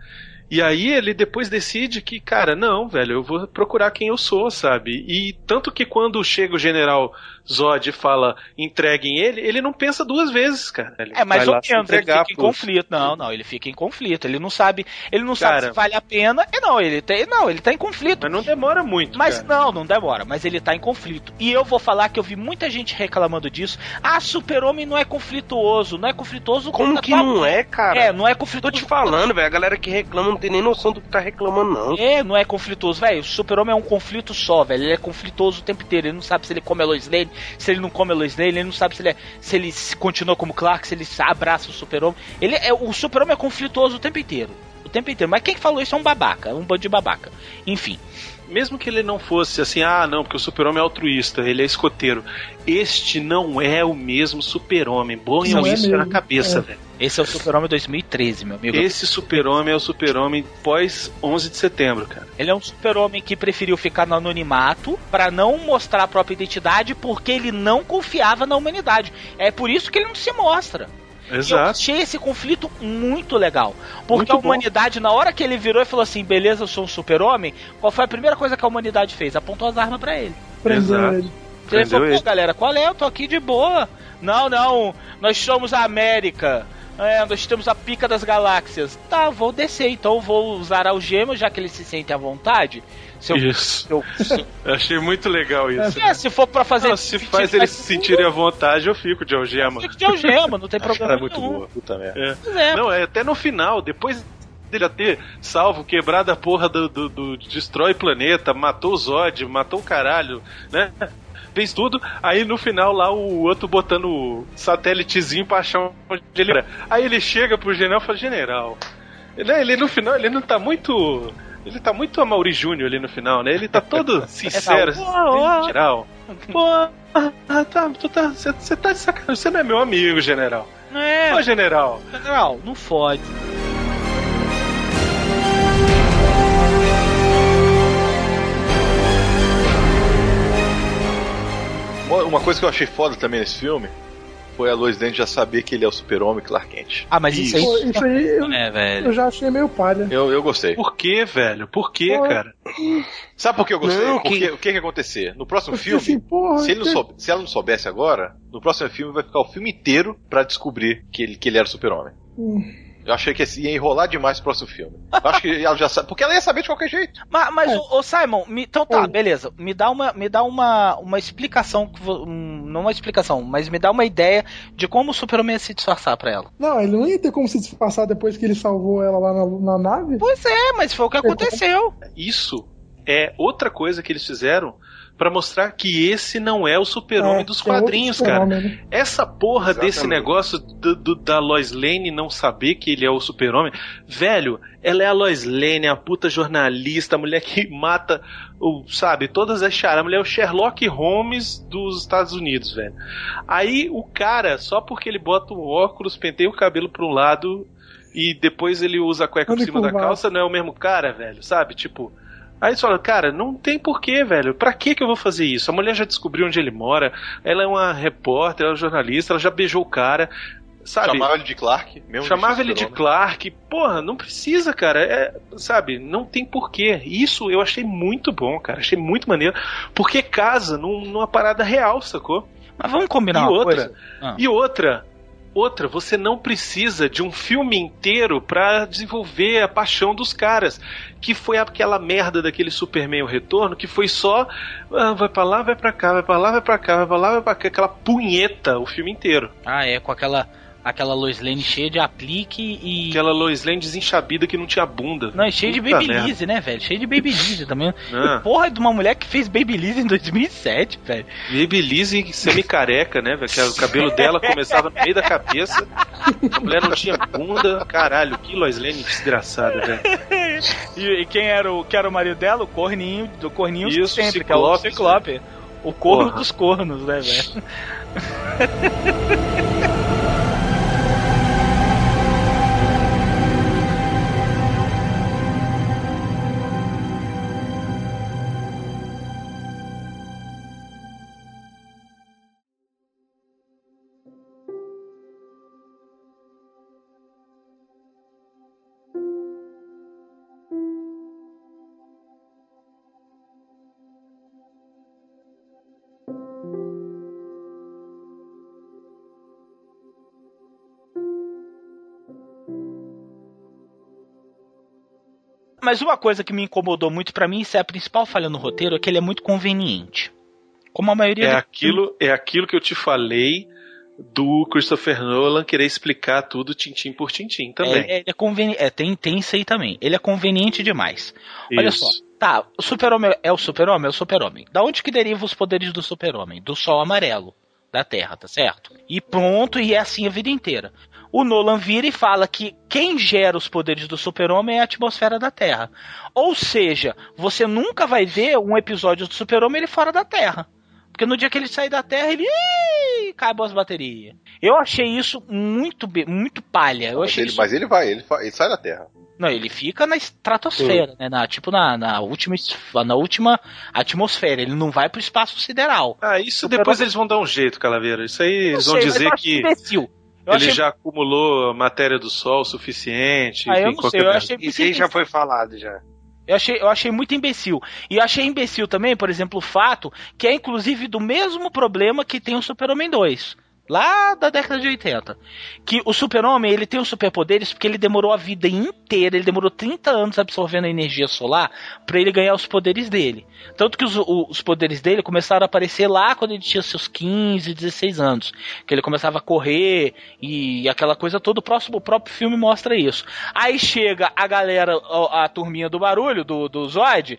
E aí ele depois decide que, cara, não, velho, eu vou procurar quem eu sou, sabe? E tanto que quando chega o general Zod e fala entreguem ele, ele não pensa duas vezes, cara. Ele
É
lá se
menos, ele fica em
pros-
conflito. Não, não, ele fica em conflito. Ele não sabe, ele não sabe
Cara.
se vale a pena. É não, ele tem, não, ele tá em conflito.
Mas não demora muito,
Mas
cara.
não, não demora, mas ele tá em conflito. E eu vou falar que eu vi muita gente reclamando disso. Ah, Super-Homem não é conflituoso, não é conflituoso
Como que não é, cara?
É, não é
Tô
conflituoso.
te falando, velho. A galera que reclama não tem nem noção do que tá reclamando, não.
É, não é conflitoso, velho. O super-homem é um conflito só, velho. Ele é conflitoso o tempo inteiro. Ele não sabe se ele come a Lois Lane, se ele não come a Lois Lane, ele não sabe se ele, é, se ele continua como Clark, se ele abraça o super-homem. Ele é, o super-homem é conflitoso o tempo inteiro. O tempo inteiro. Mas quem que falou isso é um babaca, um bando de babaca. Enfim
mesmo que ele não fosse assim, ah, não, porque o super-homem é altruísta, ele é escoteiro. Este não é o mesmo super-homem. Ponham
é
isso na cabeça, é. velho.
Esse é o Super-Homem 2013, meu amigo.
Esse Super-Homem é o Super-Homem pós 11 de setembro, cara.
Ele é um Super-Homem que preferiu ficar no anonimato para não mostrar a própria identidade porque ele não confiava na humanidade. É por isso que ele não se mostra.
Exato. eu
achei esse conflito muito legal. Porque muito a humanidade, bom. na hora que ele virou e falou assim: beleza, eu sou um super-homem, qual foi a primeira coisa que a humanidade fez? Apontou as armas para ele.
Ele.
Ele falou, pô, galera, qual é? Eu tô aqui de boa. Não, não, nós somos a América. É, nós temos a pica das galáxias. Tá, vou descer, então vou usar algemas, já que ele se sente à vontade.
Se eu, isso. Se eu, se... eu achei muito legal isso.
É, né? se for pra fazer. Não,
se faz eles se sentirem à vontade, eu fico de algema. Eu
fico de algema, não tem problema.
É muito boa, puta merda. É. Não, é até no final, depois dele já ter salvo, quebrado a porra do, do, do Destrói Planeta, matou o Zod, matou o caralho, né? Fez tudo, aí no final lá o outro botando o satélitezinho pra achar onde ele era. Aí ele chega pro general e fala: General, ele, ele no final ele não tá muito ele tá muito a Mauri Júnior ali no final, né? Ele tá todo [laughs] sincero, assim, geral. Pô, tá, tu tá, você tá de sacanagem, você não é meu amigo, general.
É.
Ô, general.
General, não fode.
Uma coisa que eu achei foda também nesse filme foi a Lois Lane já saber que ele é o super-homem Clark Kent.
Ah, mas isso,
isso aí, isso aí eu, é, velho. eu já achei meio palha.
Eu, eu gostei.
Por que, velho? Por que, cara?
Sabe por que eu gostei? Não, Porque, o que que ia acontecer? No próximo Porque, filme, assim, porra, se, ele que... soube, se ela não soubesse agora, no próximo filme vai ficar o filme inteiro para descobrir que ele, que ele era o super-homem. Hum. Eu achei que ia enrolar demais o próximo filme. Eu acho que ela já sabe. Porque ela ia saber de qualquer jeito.
Mas, mas é. o, Simon, me, então tá, beleza. Me dá uma, me dá uma, uma explicação. Não uma explicação, mas me dá uma ideia de como o Super-Homem ia se disfarçar pra ela.
Não, ele não ia ter como se disfarçar depois que ele salvou ela lá na, na nave?
Pois é, mas foi o que aconteceu.
Isso é outra coisa que eles fizeram para mostrar que esse não é o super-homem é, dos é quadrinhos, é cara. Né? Essa porra Exatamente. desse negócio do, do, da Lois Lane não saber que ele é o super-homem, velho, ela é a Lois Lane, a puta jornalista, a mulher que [laughs] mata, o, sabe, todas as charas. A mulher é o Sherlock Holmes dos Estados Unidos, velho. Aí o cara, só porque ele bota o óculos, penteia o cabelo pra um lado e depois ele usa a cueca por cima da calça, não é o mesmo cara, velho, sabe? Tipo. Aí você fala, cara, não tem porquê, velho. Pra que que eu vou fazer isso? A mulher já descobriu onde ele mora, ela é uma repórter, ela é uma jornalista, ela já beijou o cara. Sabe?
Chamava ele de Clark, mesmo
Chamava ele de Clark. Porra, não precisa, cara. É, sabe, não tem porquê. Isso eu achei muito bom, cara. Achei muito maneiro. Porque casa num, numa parada real, sacou?
Mas vamos combinar
e
uma
outra,
coisa.
Ah. E outra, Outra, você não precisa de um filme inteiro para desenvolver a paixão dos caras. Que foi aquela merda daquele Superman o Retorno, que foi só. Ah, vai pra lá, vai pra cá, vai pra lá, vai pra cá, vai pra lá, vai pra cá. Aquela punheta o filme inteiro.
Ah, é, com aquela aquela Lois Lane cheia de aplique e.
Aquela Lois Lane desenxabida que não tinha bunda.
Não, é cheia de Babyliss, né, velho? Cheia de Babyliss também. [laughs] Ah. Porra de uma mulher que fez Babyliss em 2007, velho.
Babyliss semi-careca, né, velho? Que o cabelo dela começava no meio da cabeça. A mulher não tinha bunda. Caralho, que Lois Lane desgraçada, velho. [laughs]
E, e, quem era o, que era o marido dela? O corninho, do corninho
Isso,
sempre,
Ciclope,
que é o Ciclope. O corno Porra. dos cornos, né, velho? [laughs] Mas uma coisa que me incomodou muito para mim, isso é a principal falha no roteiro, é que ele é muito conveniente. Como a maioria
é aquilo É aquilo que eu te falei do Christopher Nolan querer explicar tudo tintim por tintim também.
É, é conveniente. É, tem, tem isso aí também. Ele é conveniente demais. Olha
Isso.
só. Tá, o super-homem é o super-homem? É o super-homem. Da onde que deriva os poderes do super-homem? Do sol amarelo da Terra, tá certo? E pronto, e é assim a vida inteira. O Nolan vira e fala que quem gera os poderes do super-homem é a atmosfera da Terra. Ou seja, você nunca vai ver um episódio do super-homem ele fora da Terra. Porque no dia que ele sair da Terra, ele. Ih, acabou as baterias. Eu achei isso muito, muito palha. Eu
Mas
achei
ele,
isso
mas ele vai, ele, ele sai da Terra.
não, ele fica na estratosfera, né? Na, tipo na, na última na última atmosfera. Ele não vai pro espaço sideral.
Ah, isso depois eles vão dar um jeito, Calaveira. Isso aí eles
Não
vão
sei, mas
dizer que
imbecil. Eu
ele
achei-
já acumulou matéria do Sol o suficiente.
Ah, eu
enfim,
não
qualquer
sei, eu achei
Isso aí já foi falado já.
Eu achei, eu achei muito imbecil. E eu achei imbecil também, por exemplo, o fato que é inclusive do mesmo problema que tem o Super-Homem 2. Lá da década de 80. Que o super-homem, ele tem os superpoderes porque ele demorou a vida inteira, ele demorou 30 anos absorvendo a energia solar para ele ganhar os poderes dele. Tanto que os, os poderes dele começaram a aparecer lá quando ele tinha seus 15, 16 anos. Que ele começava a correr e aquela coisa toda. O, próximo, o próprio filme mostra isso. Aí chega a galera, a, a turminha do barulho, do, do Zod,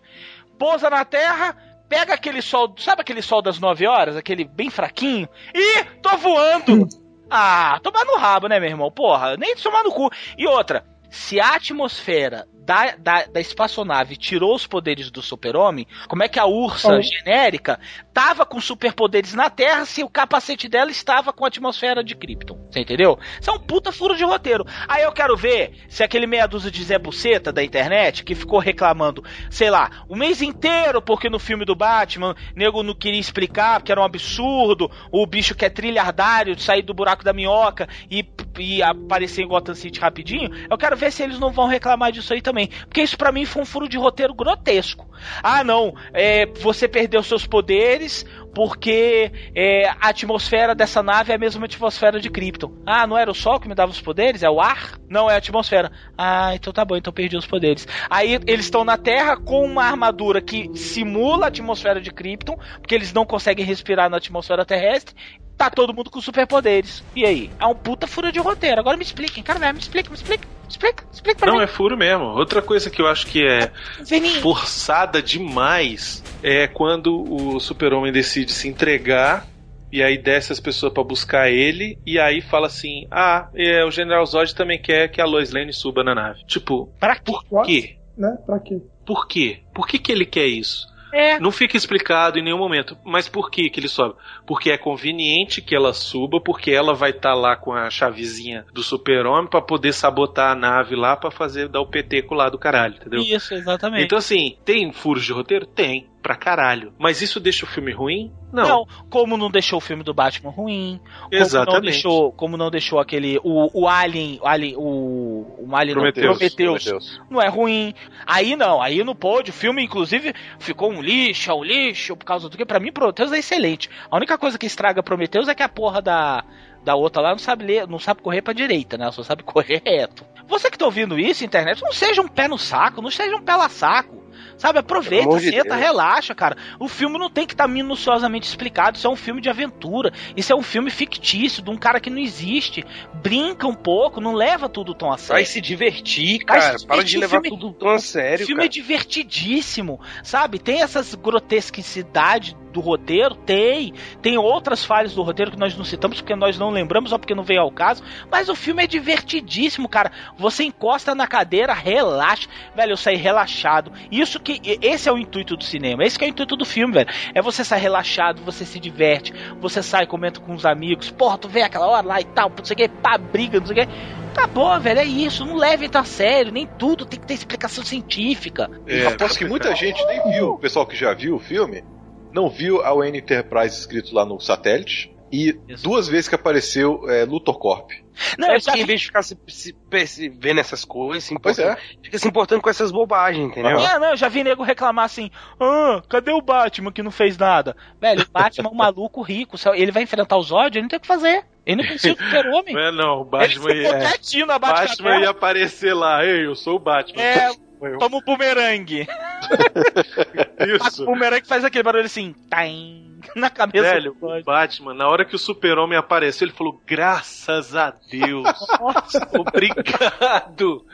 pousa na Terra, pega aquele sol, sabe aquele sol das 9 horas, aquele bem fraquinho, e tô voando! ah, tomar no rabo, né, meu irmão? Porra, nem tomar no cu. E outra, se a atmosfera da, da, da espaçonave tirou os poderes do super-homem, como é que a ursa
Oh.
genérica tava com superpoderes na Terra se o capacete dela estava com a atmosfera de Krypton? Você entendeu? Isso é um puta furo de roteiro. Aí eu quero ver se aquele meia dúzia de Zé Buceta da internet que ficou reclamando, sei lá, o mês inteiro porque no filme do Batman, nego não queria explicar porque era um absurdo, o bicho que é trilhardário de sair do buraco da minhoca e, e aparecer em Gotham City rapidinho. Eu quero ver se eles não vão reclamar disso aí também. Porque isso pra mim foi um furo de roteiro grotesco. Ah, não, é, você perdeu seus poderes porque é, a atmosfera dessa nave é a mesma atmosfera de Krypton. Ah, não era o Sol que me dava os poderes? É o ar? Não, é a atmosfera. Ah, então tá bom, então perdi os poderes. Aí eles estão na Terra com uma armadura que simula a atmosfera de Krypton, porque eles não conseguem respirar na atmosfera terrestre. Tá todo mundo com superpoderes. E aí? É um puta furo de roteiro. Agora me expliquem, cara, me explica, me explica, explica, explica pra
Não,
mim.
é furo mesmo. Outra coisa que eu acho que é
Veninho.
forçada demais é quando o super-homem decide se entregar e aí desce as pessoas pra buscar ele e aí fala assim: "Ah, é, o General Zod também quer que a Lois Lane suba na nave". Tipo,
pra
por quê?
Né? Pra quê?
Por quê? Por que que ele quer isso?
É.
Não fica explicado em nenhum momento. Mas por que que ele sobe? Porque é conveniente que ela suba, porque ela vai estar lá com a chavezinha do super-homem pra poder sabotar a nave lá pra fazer dar o peteco lá do caralho, entendeu?
Isso, exatamente.
Então assim, tem furos de roteiro? Tem, pra caralho. Mas isso deixa o filme ruim? Não.
Não, como não deixou o filme do Batman ruim, como não
Exatamente.
deixou, como não deixou aquele o, o Alien, o Alien, o, o Alien não,
Prometheus.
Prometheus,
Prometheus.
não é ruim. Aí não, aí não pôde. O filme inclusive ficou um lixo, é um lixo por causa do que para mim Prometheus é excelente. A única coisa que estraga Prometheus é que a porra da da outra lá não sabe ler, não sabe correr pra direita, né? Ela Só sabe [laughs] correr reto. Você que tá ouvindo isso, internet, não seja um pé no saco, não seja um pé lá saco. Sabe, aproveita,
de
senta,
Deus.
relaxa, cara. O filme não tem que estar minuciosamente explicado. Isso é um filme de aventura. Isso é um filme fictício, de um cara que não existe. Brinca um pouco, não leva tudo tão a sério.
Vai se divertir, cara.
se
Para de
divertir,
levar
filme-
tudo tão a sério,
O filme
cara.
é divertidíssimo, sabe? Tem essas grotesquicidades do roteiro, tem. Tem outras falhas do roteiro que nós não citamos porque nós não lembramos ou porque não veio ao caso. Mas o filme é divertidíssimo, cara. Você encosta na cadeira, relaxa. Velho, eu saí relaxado. Isso que. Esse é o intuito do cinema. Esse que é o intuito do filme, velho. É você sair relaxado, você se diverte. Você sai, comenta com os amigos. Porra, tu vê aquela hora lá e tal, não sei o que, pá, briga, não sei o que. Acabou, velho, é isso. Não leve tão a sério. Nem tudo tem que ter explicação científica.
Eu aposto que muita gente nem viu, o pessoal que já viu o filme, não viu a UN Enterprise escrito lá no satélite. E duas vezes que apareceu é, Luthor Corp.
Não,
é porque em vez de ficar se, se, se vendo essas coisas, se
Pois
importando, fica se importando com essas bobagens, entendeu?
É, não, eu já vi nego reclamar assim: ah, cadê o Batman que não fez nada? Velho, o Batman é um maluco rico, só- ele vai enfrentar o Zod, ele não tem o que fazer. Ele não precisa do super-homem.
Não é não, o Batman
Ele ficou
ia,
quietinho na Batman.
Batman ia aparecer lá. Ei, eu sou o Batman.
É, [laughs] toma o bumerangue. [laughs]
Isso.
O bumerangue faz aquele barulho assim. Taim. [laughs] na cabeça
Velho, o Batman, na hora que o super-homem apareceu, ele falou, graças a Deus. [laughs] Obrigado.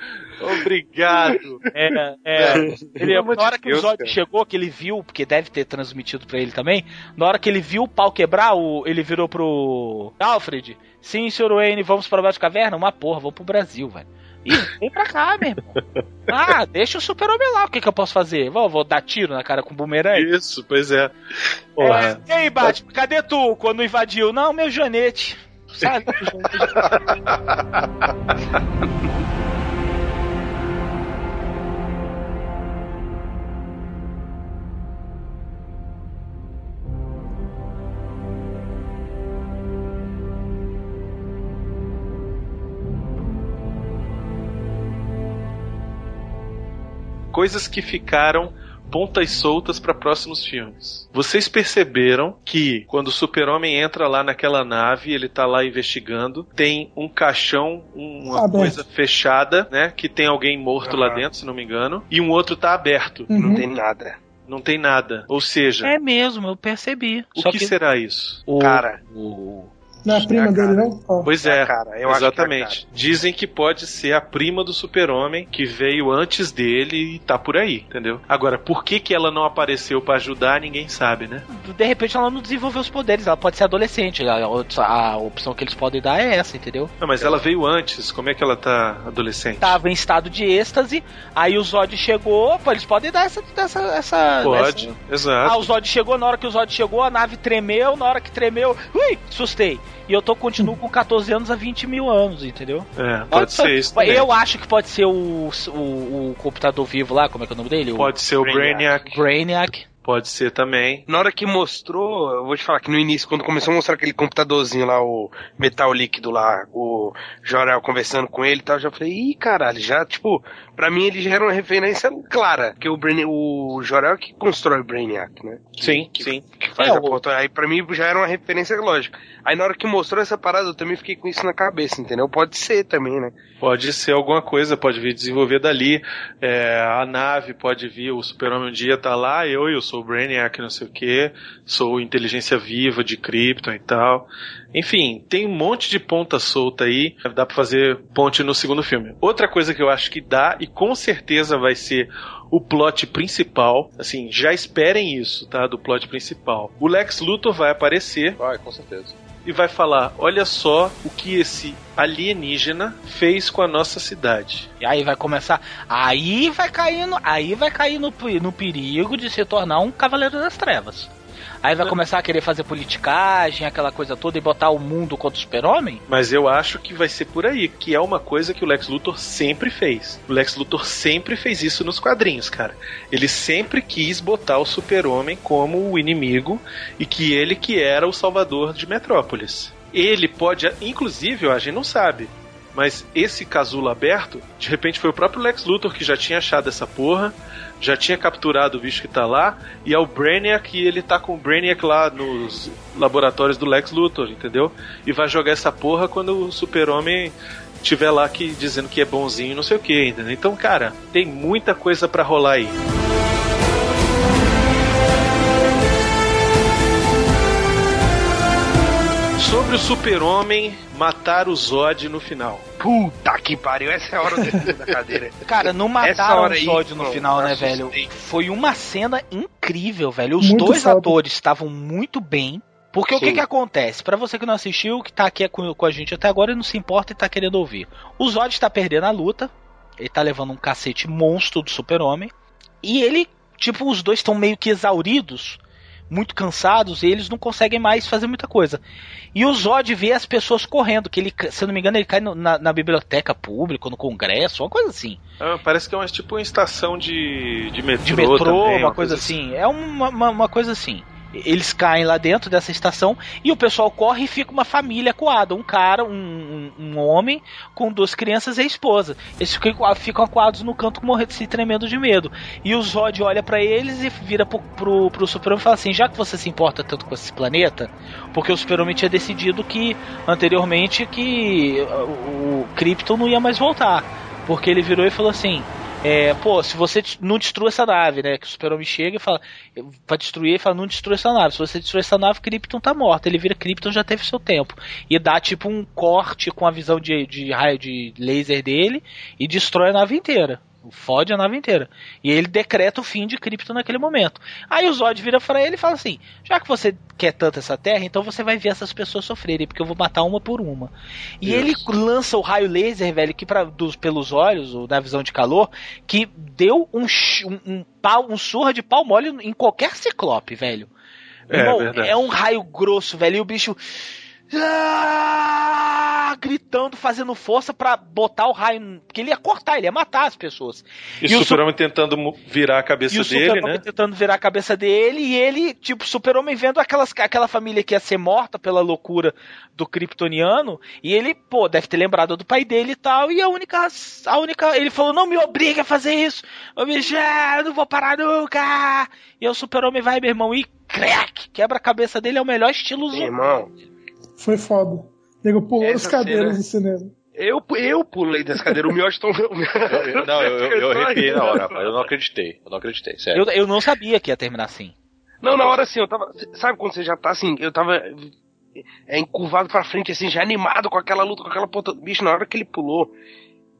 Obrigado.
É, é. Ele, na hora que o Zod chegou, que ele viu, porque deve ter transmitido pra ele também, na hora que ele viu o pau quebrar, o, ele virou pro Alfred. Sim, senhor Wayne, vamos para a caverna? Uma porra, vamos pro Brasil, velho. Ih, vem pra cá, meu irmão. Ah, deixa o super-homem lá, o que, que eu posso fazer? Vou, vou dar tiro na cara com bumerangue?
Isso, pois é.
É, e aí, Batman, cadê tu quando invadiu? Não, meu janete. Sabe? [laughs]
Coisas que ficaram pontas soltas para próximos filmes. Vocês perceberam que quando o Super-Homem entra lá naquela nave, ele tá lá investigando, tem um caixão, uma
Aberto.
coisa fechada, né, que tem alguém morto lá
Aham.
dentro, se não me engano, e um outro tá aberto.
Uhum.
Não tem nada.
Não tem nada. Ou seja,
É mesmo, eu percebi.
o
Só
que, será isso?
o,
Cara.
o-
Não é a prima
É a
dele, não? Ó.
Pois
É
é,
cara, eu acho que é
exatamente. Dizem que pode ser a prima do super-homem que veio antes dele e tá por aí, entendeu? Agora, por que que ela não apareceu pra ajudar, ninguém sabe, né?
de repente ela não desenvolveu os poderes, ela pode ser adolescente. A, a- a opção que eles podem dar é essa, entendeu?
Não, mas ela veio antes, como é que ela tá adolescente?
Tava em estado de êxtase, aí o Zod chegou, pô, eles podem dar essa. essa, essa
Pode,
essa-
exato.
Ah, o Zod chegou, na hora que o Zod chegou, a nave tremeu, na hora que tremeu, ui, assustei. E eu tô continuo com 14 anos a 20 mil anos, entendeu?
É, pode ser isso também.
Eu acho que pode ser o, o, o computador vivo lá, como é que é o nome dele? O
Pode ser o Brainiac.
Brainiac.
Pode ser também.
Na hora que mostrou, eu vou te falar que no início, quando começou a mostrar aquele computadorzinho lá, o metal líquido lá, o Jorel conversando com ele e tal, eu já falei, ih, caralho, já, tipo, pra mim ele já era uma referência clara, porque o, Brain, o Jorel é que constrói o Brainiac, né?
Sim, sim.
Que faz
É,
a
o-
porta. Aí pra mim já era uma referência lógica. Aí na hora que mostrou essa parada, eu também fiquei com isso na cabeça, entendeu? Pode ser também, né?
Pode ser alguma coisa, pode vir desenvolver dali. É, a nave pode vir, o super-homem um dia tá lá, eu, eu sou o Brainiac, não sei o que, sou inteligência viva de Krypton e tal. Enfim, tem um monte de ponta solta aí, dá pra fazer ponte no segundo filme. Outra coisa que eu acho que dá, e com certeza vai ser o plot principal, assim, já esperem isso, tá? Do plot principal. O Lex Luthor vai aparecer
Vai, com certeza.
E vai falar: olha só o que esse alienígena fez com a nossa cidade.
E aí vai começar. Aí vai cair no, aí vai cair no, no perigo de se tornar um Cavaleiro das Trevas. Aí vai começar a querer fazer politicagem, aquela coisa toda, e botar o mundo contra o super-homem?
Mas eu acho que vai ser por aí, que é uma coisa que o Lex Luthor sempre fez. O Lex Luthor sempre fez isso nos quadrinhos, cara. Ele sempre quis botar o super-homem como o inimigo e que ele que era o salvador de Metrópolis. Ele pode, inclusive, a gente não sabe, mas esse casulo aberto, de repente foi o próprio Lex Luthor que já tinha achado essa porra, já tinha capturado o bicho que tá lá, e é o Brainiac e ele tá com o Brainiac lá nos laboratórios do Lex Luthor, entendeu? E vai jogar essa porra quando o super-homem tiver lá que, dizendo que é bonzinho não sei o que, entendeu? Então, cara, tem muita coisa pra rolar aí. Sobre o super-homem matar o Zod no final.
Puta que pariu, essa é a hora do [laughs] da cadeira.
Cara, não mataram
hora
o Zod no final, né, velho? Foi uma cena incrível, velho. Os
Muito
dois
foda.
atores estavam muito bem. Porque o que
Sim.
que acontece? Pra você que não assistiu, que tá aqui com, com a gente até agora e não se importa e tá querendo ouvir. O Zod está perdendo a luta. Ele tá levando um cacete monstro do super-homem. E ele, tipo, os dois estão meio que exauridos, muito cansados, e eles não conseguem mais fazer muita coisa. E o Zod vê as pessoas correndo, que ele, se eu não me engano, ele cai no- na, na biblioteca pública, no congresso, uma coisa assim.
Ah, parece que é uma, tipo uma estação de, de metrô,
de metrô,
também,
uma coisa assim. É uma, uma, uma coisa assim. Eles caem lá dentro dessa estação e o pessoal corre e fica uma família coada. Um cara, um, um, homem com duas crianças e a esposa. Eles ficam, ficam acuados no canto morrendo, se tremendo de medo. E o Zod olha pra eles e vira pro, pro, pro e fala assim: Já que você se importa tanto com esse planeta, porque o Super-Homem tinha decidido que anteriormente que uh, o Krypton não ia mais voltar. Porque ele virou e falou assim: é, pô, se você não destrua essa nave, né? Que o super-homem chega e fala, pra destruir, ele fala, não destrua essa nave. Se você destruir essa nave, Krypton tá morta. Ele vira Krypton, já teve seu tempo. E dá tipo um corte com a visão de, de raio de laser dele e destrói a nave inteira. Fode a nave inteira. E ele decreta o fim de Krypton naquele momento. Aí o Zod vira pra ele e fala assim: Já que você quer tanto essa terra, então você vai ver essas pessoas sofrerem, porque eu vou matar uma por uma. E ele lança o raio laser, velho, que pra, dos, pelos olhos, ou da visão de calor, que deu um, um, um pau, um surra de pau mole em qualquer ciclope, velho.
É,
Irmão,
verdade.
é um raio grosso, velho. E o bicho. Ah, gritando, fazendo força pra botar o raio. Porque ele ia cortar, ele ia matar as pessoas.
E, o Super-Homem tentando virar a
E
cabeça
o
dele,
Super-Homem
né?
tentando virar a cabeça dele e ele, tipo, Super-Homem vendo aquelas, aquela família que ia ser morta pela loucura do Kryptoniano e ele, pô, deve ter lembrado do pai dele e tal. E a única, a única, ele falou: Não me obriga a fazer isso, ô bicho, eu não vou parar nunca. E o Super-Homem vai, meu irmão, e crack, quebra a cabeça dele, é o melhor estilo
Meu irmão,
Foi foda. Nego pulou
Essa
as cadeiras
cena-
no cinema.
eu, eu pulei dessa cadeira. O Miotti
não, eu, eu, eu arrepiei na hora, rapaz. Eu não acreditei. Eu não acreditei, sério.
Eu, eu não sabia que ia terminar assim.
Não, na hora assim, eu tava. Sabe quando você já tá assim? Eu tava. É encurvado pra frente, assim, já animado com aquela luta, com aquela ponta. Bicho, na hora que ele pulou,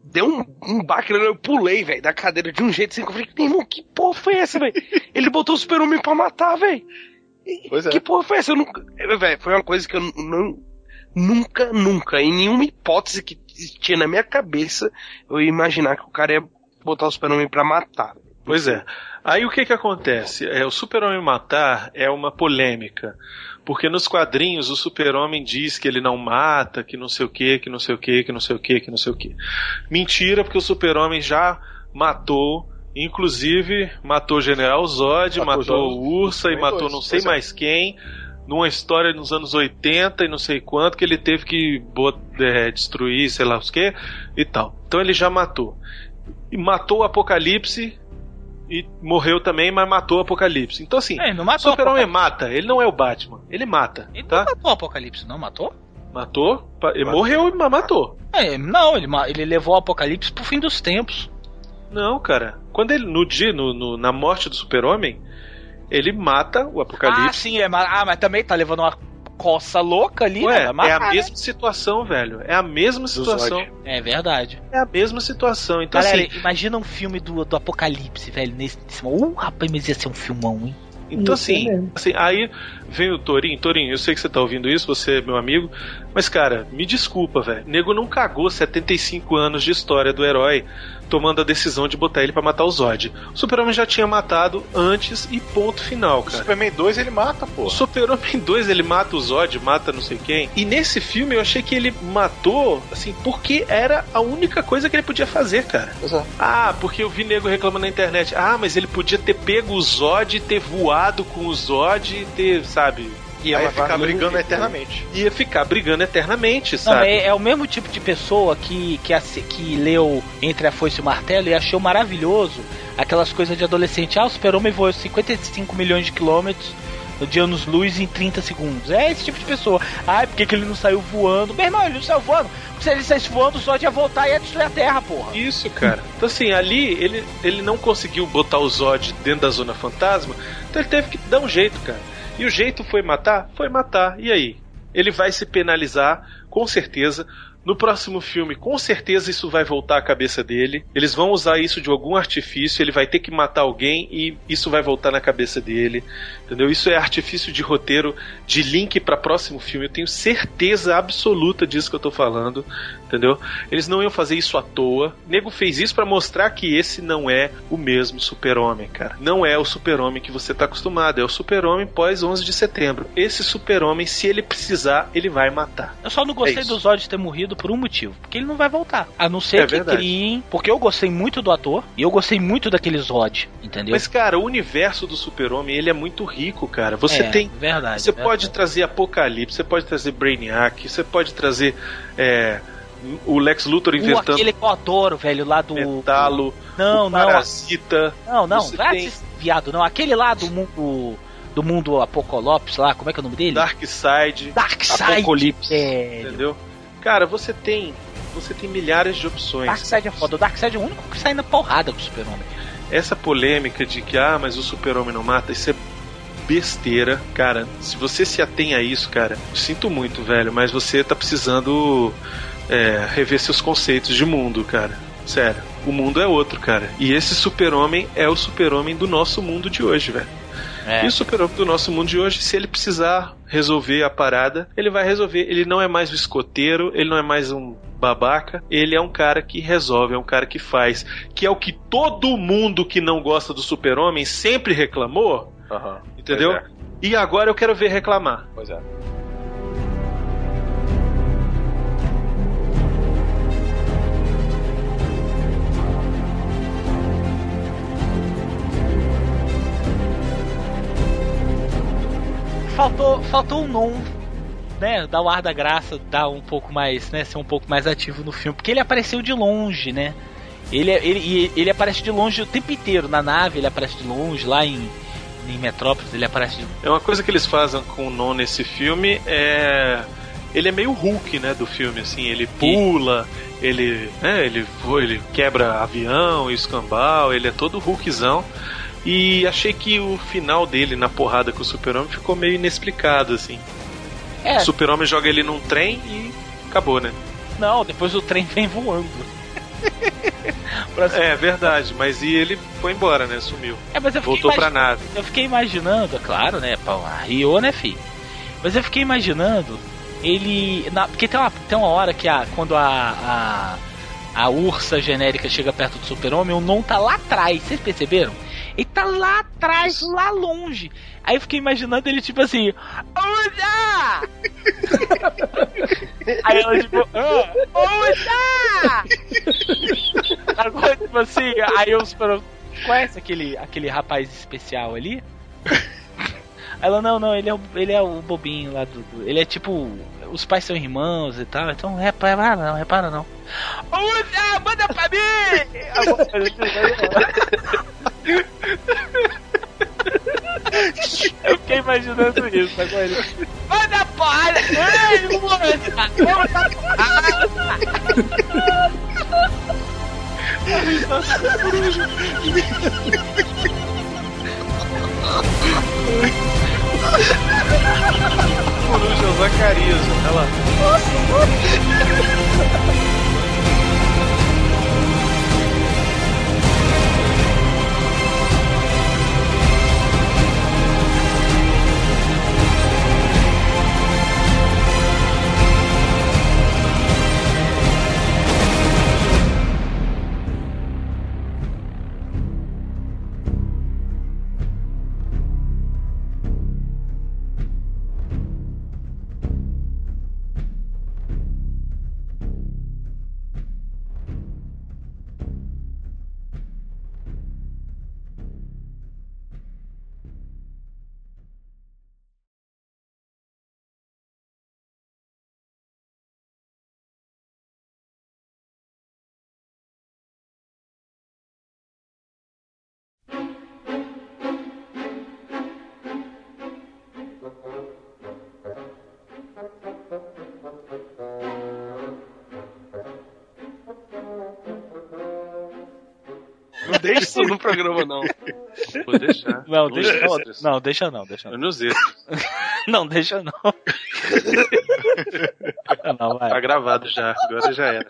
deu um, um baque, eu pulei, velho, da cadeira de um jeito assim, que eu falei, irmão, que porra foi essa, velho? Ele botou o super-homem pra matar, velho.
Pois é.
Que porra foi essa? Eu nunca. Velho, foi uma coisa que eu não. Nunca, nunca, em nenhuma hipótese que tinha na minha cabeça, eu ia imaginar que o cara ia botar o super-homem pra matar.
Pois é. Aí o que que acontece? É, o Super-Homem matar é uma polêmica. Porque nos quadrinhos o Super-Homem diz que ele não mata, que não sei o que, que não sei o que, que não sei o que, que não sei o que. Mentira, porque o Super-Homem já matou, inclusive matou o General Zod,
Matou
matou, Ursa e matou
dois,
não sei
é.
mais quem. Numa história nos anos 80 e não sei quanto, que ele teve que é, destruir, sei lá os que, e tal. Então ele já matou. E matou o Apocalipse e morreu também, mas matou o Apocalipse. Então assim,
É, não
o
matou o
Super-Homem mata, ele não é o Batman, ele mata,
Ele
tá?
não matou o Apocalipse, não matou?
Matou, ele morreu, mas matou.
É, não, ele, ele levou o Apocalipse pro fim dos tempos.
Não, cara. Quando ele, no dia, no, no- na morte do Super-Homem, ele mata o
Ah,
Apocalipse.
sim, é, ah, mas também tá levando uma coça louca ali,
Ué,
né?
É a
né?
mesma situação, velho. É a mesma situação.
É verdade.
É a mesma situação. Então,
Galera,
assim,
imagina um filme do, do Apocalipse, velho, nesse, nesse... Uh, rapaz, mas ia ser um filmão, hein?
Então, assim, assim, aí vem o Torinho. Torinho, eu sei que você tá ouvindo isso, você é meu amigo. Mas, cara, me desculpa, velho. O nego não cagou 75 anos de história do herói tomando a decisão de botar ele pra matar o Zod. O Super-Homem já tinha matado antes e ponto final,
O
cara.
Superman 2 ele mata, pô.
O Super-Homem 2 ele mata o Zod, mata não sei quem. E nesse filme eu achei que ele matou, assim, porque era a única coisa que ele podia fazer, cara.
Pois é.
Ah, porque eu vi nego reclamando na internet. Ah, mas ele podia ter pego o Zod, ter voado com o Zod e ter, sabe?
Ia
Aí
matar
ficar brigando eternamente.
Ia ficar brigando eternamente,
Não,
sabe?
é, é o mesmo tipo de pessoa que, que, que leu Entre a Foice e o Martelo e achou maravilhoso aquelas coisas de adolescente. Ah, o super-homem voou 55 milhões de quilômetros de anos-luz em 30 segundos. É esse tipo de pessoa. Ah, por que, que ele não saiu voando? Meu irmão, ele não saiu voando. Se ele saísse voando, só ia voltar e ia destruir a Terra, porra.
Isso, cara. [laughs] Então, assim, ali ele, ele não conseguiu botar o Zod dentro da Zona Fantasma, então ele teve que dar um jeito, cara. E o jeito foi matar? Foi matar. E aí? Ele vai se penalizar, com certeza. No próximo filme, com certeza isso vai voltar à cabeça dele. Eles vão usar isso de algum artifício, ele vai ter que matar alguém e isso vai voltar na cabeça dele. Entendeu? Isso é artifício de roteiro de link para próximo filme. Eu tenho certeza absoluta disso que eu tô falando. Entendeu? Eles não iam fazer isso à toa. O nego fez isso para mostrar que esse não é o mesmo Super-Homem, cara. Não é o Super-Homem que você tá acostumado. É o Super-Homem pós 11 de setembro. Esse Super-Homem, se ele precisar, ele vai matar.
Eu só não gostei
É
do Zod ter morrido por um motivo. Porque ele não vai voltar. A não ser
É
que
verdade.
criem. Porque eu gostei muito do ator e eu gostei muito daquele Zod. Entendeu?
Mas, cara, o universo do Super-Homem, ele é muito rico, cara. Você
É,
tem.
Verdade.
Você
verdade.
pode trazer Apocalipse, você pode trazer Brainiac, você pode trazer é, o Lex Luthor inventando
aquele que eu adoro, velho, lá do.
metalo,
Não,
o
não.
Parasita.
Não, não.
Você
Vai
tem-
viado, não. Aquele lá do mundo. Do mundo Apocalipse lá, como é que é o nome dele?
Darkseid,
Darkseid.
Apocalipse.
velho.
entendeu? Cara, você tem você tem milhares de opções.
Darkseid é foda. O Darkseid é o único que sai na porrada com o super-homem.
Essa polêmica de que, ah, mas o super-homem não mata, isso é besteira, cara. Se você se atém a isso, cara, sinto muito, velho, mas você tá precisando é, rever seus conceitos de mundo, cara. Sério, o mundo é outro, cara. E esse super-homem é o super-homem do nosso mundo de hoje, velho.
É.
E o super-homem do nosso mundo de hoje, se ele precisar resolver a parada, ele vai resolver. Ele não é mais um escoteiro, ele não é mais um babaca, ele é um cara que resolve, é um cara que faz. Que é o que todo mundo que não gosta do super-homem sempre reclamou,
Aham.
entendeu?
É.
E agora eu quero ver reclamar.
Pois é.
Faltou, faltou um non, né? Dar o ar da graça, dar um pouco mais, né? Ser um pouco mais ativo no filme. Porque ele apareceu de longe, né? Ele, ele, e ele aparece de longe o tempo inteiro. Na nave ele aparece de longe, lá em, em Metrópolis ele aparece de
É uma coisa que eles fazem com o Non nesse filme é. Ele é meio Hulk, né, do filme, assim, ele pula, ele, né, ele, voa, ele quebra avião, escambau, ele é todo Hulkzão. E achei que o final dele na porrada com o Super-Homem ficou meio inexplicado, assim.
É.
O Super-Homem joga ele num trem e acabou, né?
Não, depois o trem vem voando. [laughs]
É verdade, mas e ele foi embora, né? Sumiu.
É,
Voltou pra nave.
Eu fiquei imaginando, é claro, né? Pô, a Rio, né, fi? Mas eu fiquei imaginando ele. na- porque tem uma, tem uma hora que a, quando a, a, a ursa genérica chega perto do super-homem, o Non tá lá atrás, vocês perceberam? Ele tá lá atrás, lá longe. Aí eu fiquei imaginando ele tipo assim. Ursa! [laughs] Aí ela tipo. "Ah, Ursa! Agora, tipo assim, aí eu super conhece aquele, aquele rapaz especial ali? Ela, não, não, ele é o, ele é o bobinho lá do- Ele é tipo. Os pais são irmãos e tal, então repara não, repara não. Usa, manda pra mim! Eu fiquei imaginando isso agora. Ele, manda porrada! Ei! Vamos dar
Coruja Zacarias, olha lá. [laughs]
no programa, não.
Vou deixar.
Não,
Nos
deixa não.
extras.
Não, deixa não, deixa não.
Nos extras. [laughs]
Não, deixa não. não, vai.
Tá gravado já, agora já era.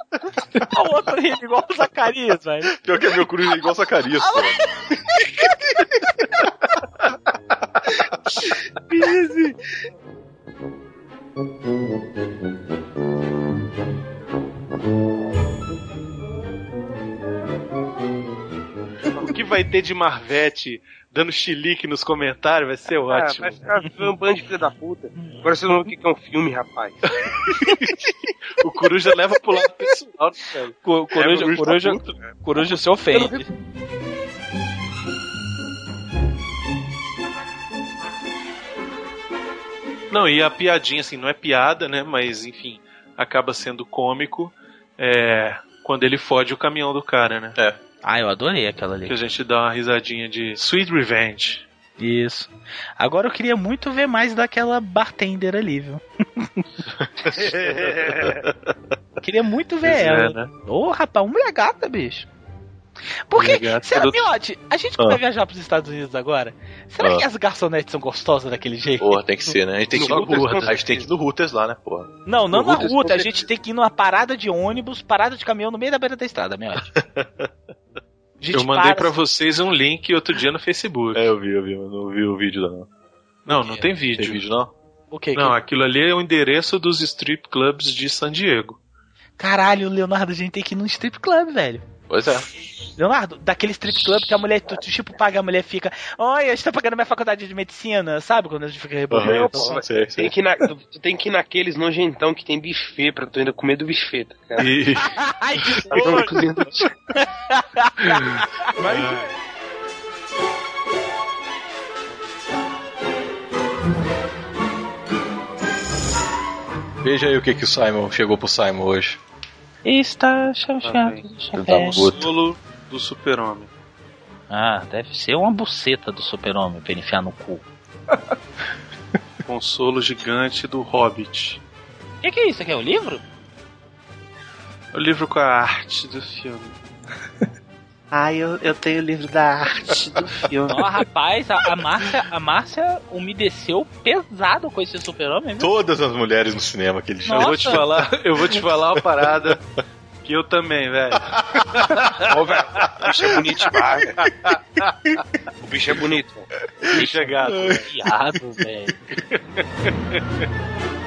O outro rindo igual o Zacarias, velho.
Pior que é meu coruja igual Zacarias, pô.
O [laughs] vai ter de Marvete dando chilique nos comentários vai ser ótimo.
Ah, vai ficar um bando de filho da puta. Agora você não vê o que é um filme, rapaz. [laughs]
O Coruja leva pro lado pessoal, né, velho?
Co- Coruja,
É, o
coruja,
tá puto,
coruja se ofende.
Não, e a piadinha, assim, não é piada, né? Mas, enfim, acaba sendo cômico é, quando ele fode o caminhão do cara, né?
É.
Ah, eu adorei aquela ali.
Que a gente dá uma risadinha de Sweet Revenge.
Isso. Agora eu queria muito ver mais daquela bartender ali, viu? [laughs] Queria muito ver
Pois é,
ela.
né?
Ô, rapaz, uma mulher gata, bicho. Porque, será,
do-
Miote, a gente que
Ah.
vai viajar pros Estados Unidos agora, será
Ah.
que as garçonetes são gostosas daquele jeito?
Porra, tem que ser, né? A gente tem que ir no
Hooters,
Hooters. A gente tem que ir no Hooters lá, né, porra?
Não, não
No
na
Hooters,
ruta, a gente tem que ir numa parada de ônibus, parada de caminhão no meio da beira da estrada, Miote. [laughs] Gente
Eu mandei
para-
pra vocês um link outro dia no Facebook.
É, eu vi, eu vi, eu não vi o vídeo lá, não.
Não, não tem vídeo.
Tem vídeo, não?
O quê?
Não,
Que-
aquilo ali é o endereço dos strip clubs de San Diego.
Caralho, Leonardo, a gente tem que ir num strip club, velho.
Pois é.
Leonardo, daquele strip club que a mulher, tu, tu, tipo, paga, a mulher fica, eu estou pagando minha faculdade de medicina, sabe? Quando a gente fica rebolando. Então,
sei, sei.
Tem que, na, tu tu tem que ir naqueles nojentão que tem buffet pra tu ainda comer do buffet, tá?
E... [laughs]
Ai, que
do-
Veja aí o que, que o Simon chegou pro Simon hoje.
Está chateado.
Tá puto.
Solo do super-homem.
Ah, deve ser uma buceta do super-homem pra ele enfiar no cu. [laughs]
Consolo gigante do Hobbit.
O que, que é isso aqui? É o livro?
O livro com a arte do filme. [laughs] Ah, eu, eu tenho o livro da arte do [laughs] filme.
Ó, rapaz, a, a Márcia, a Márcia umedeceu pesado com esse super-homem?
Todas as mulheres no cinema aquele dia.
Eu vou te falar, eu vou te falar uma parada que eu também, velho.
Ô, velho, o bicho é bonito demais, velho. O bicho é bonito.
O bicho é gato.
Viado, velho. [laughs]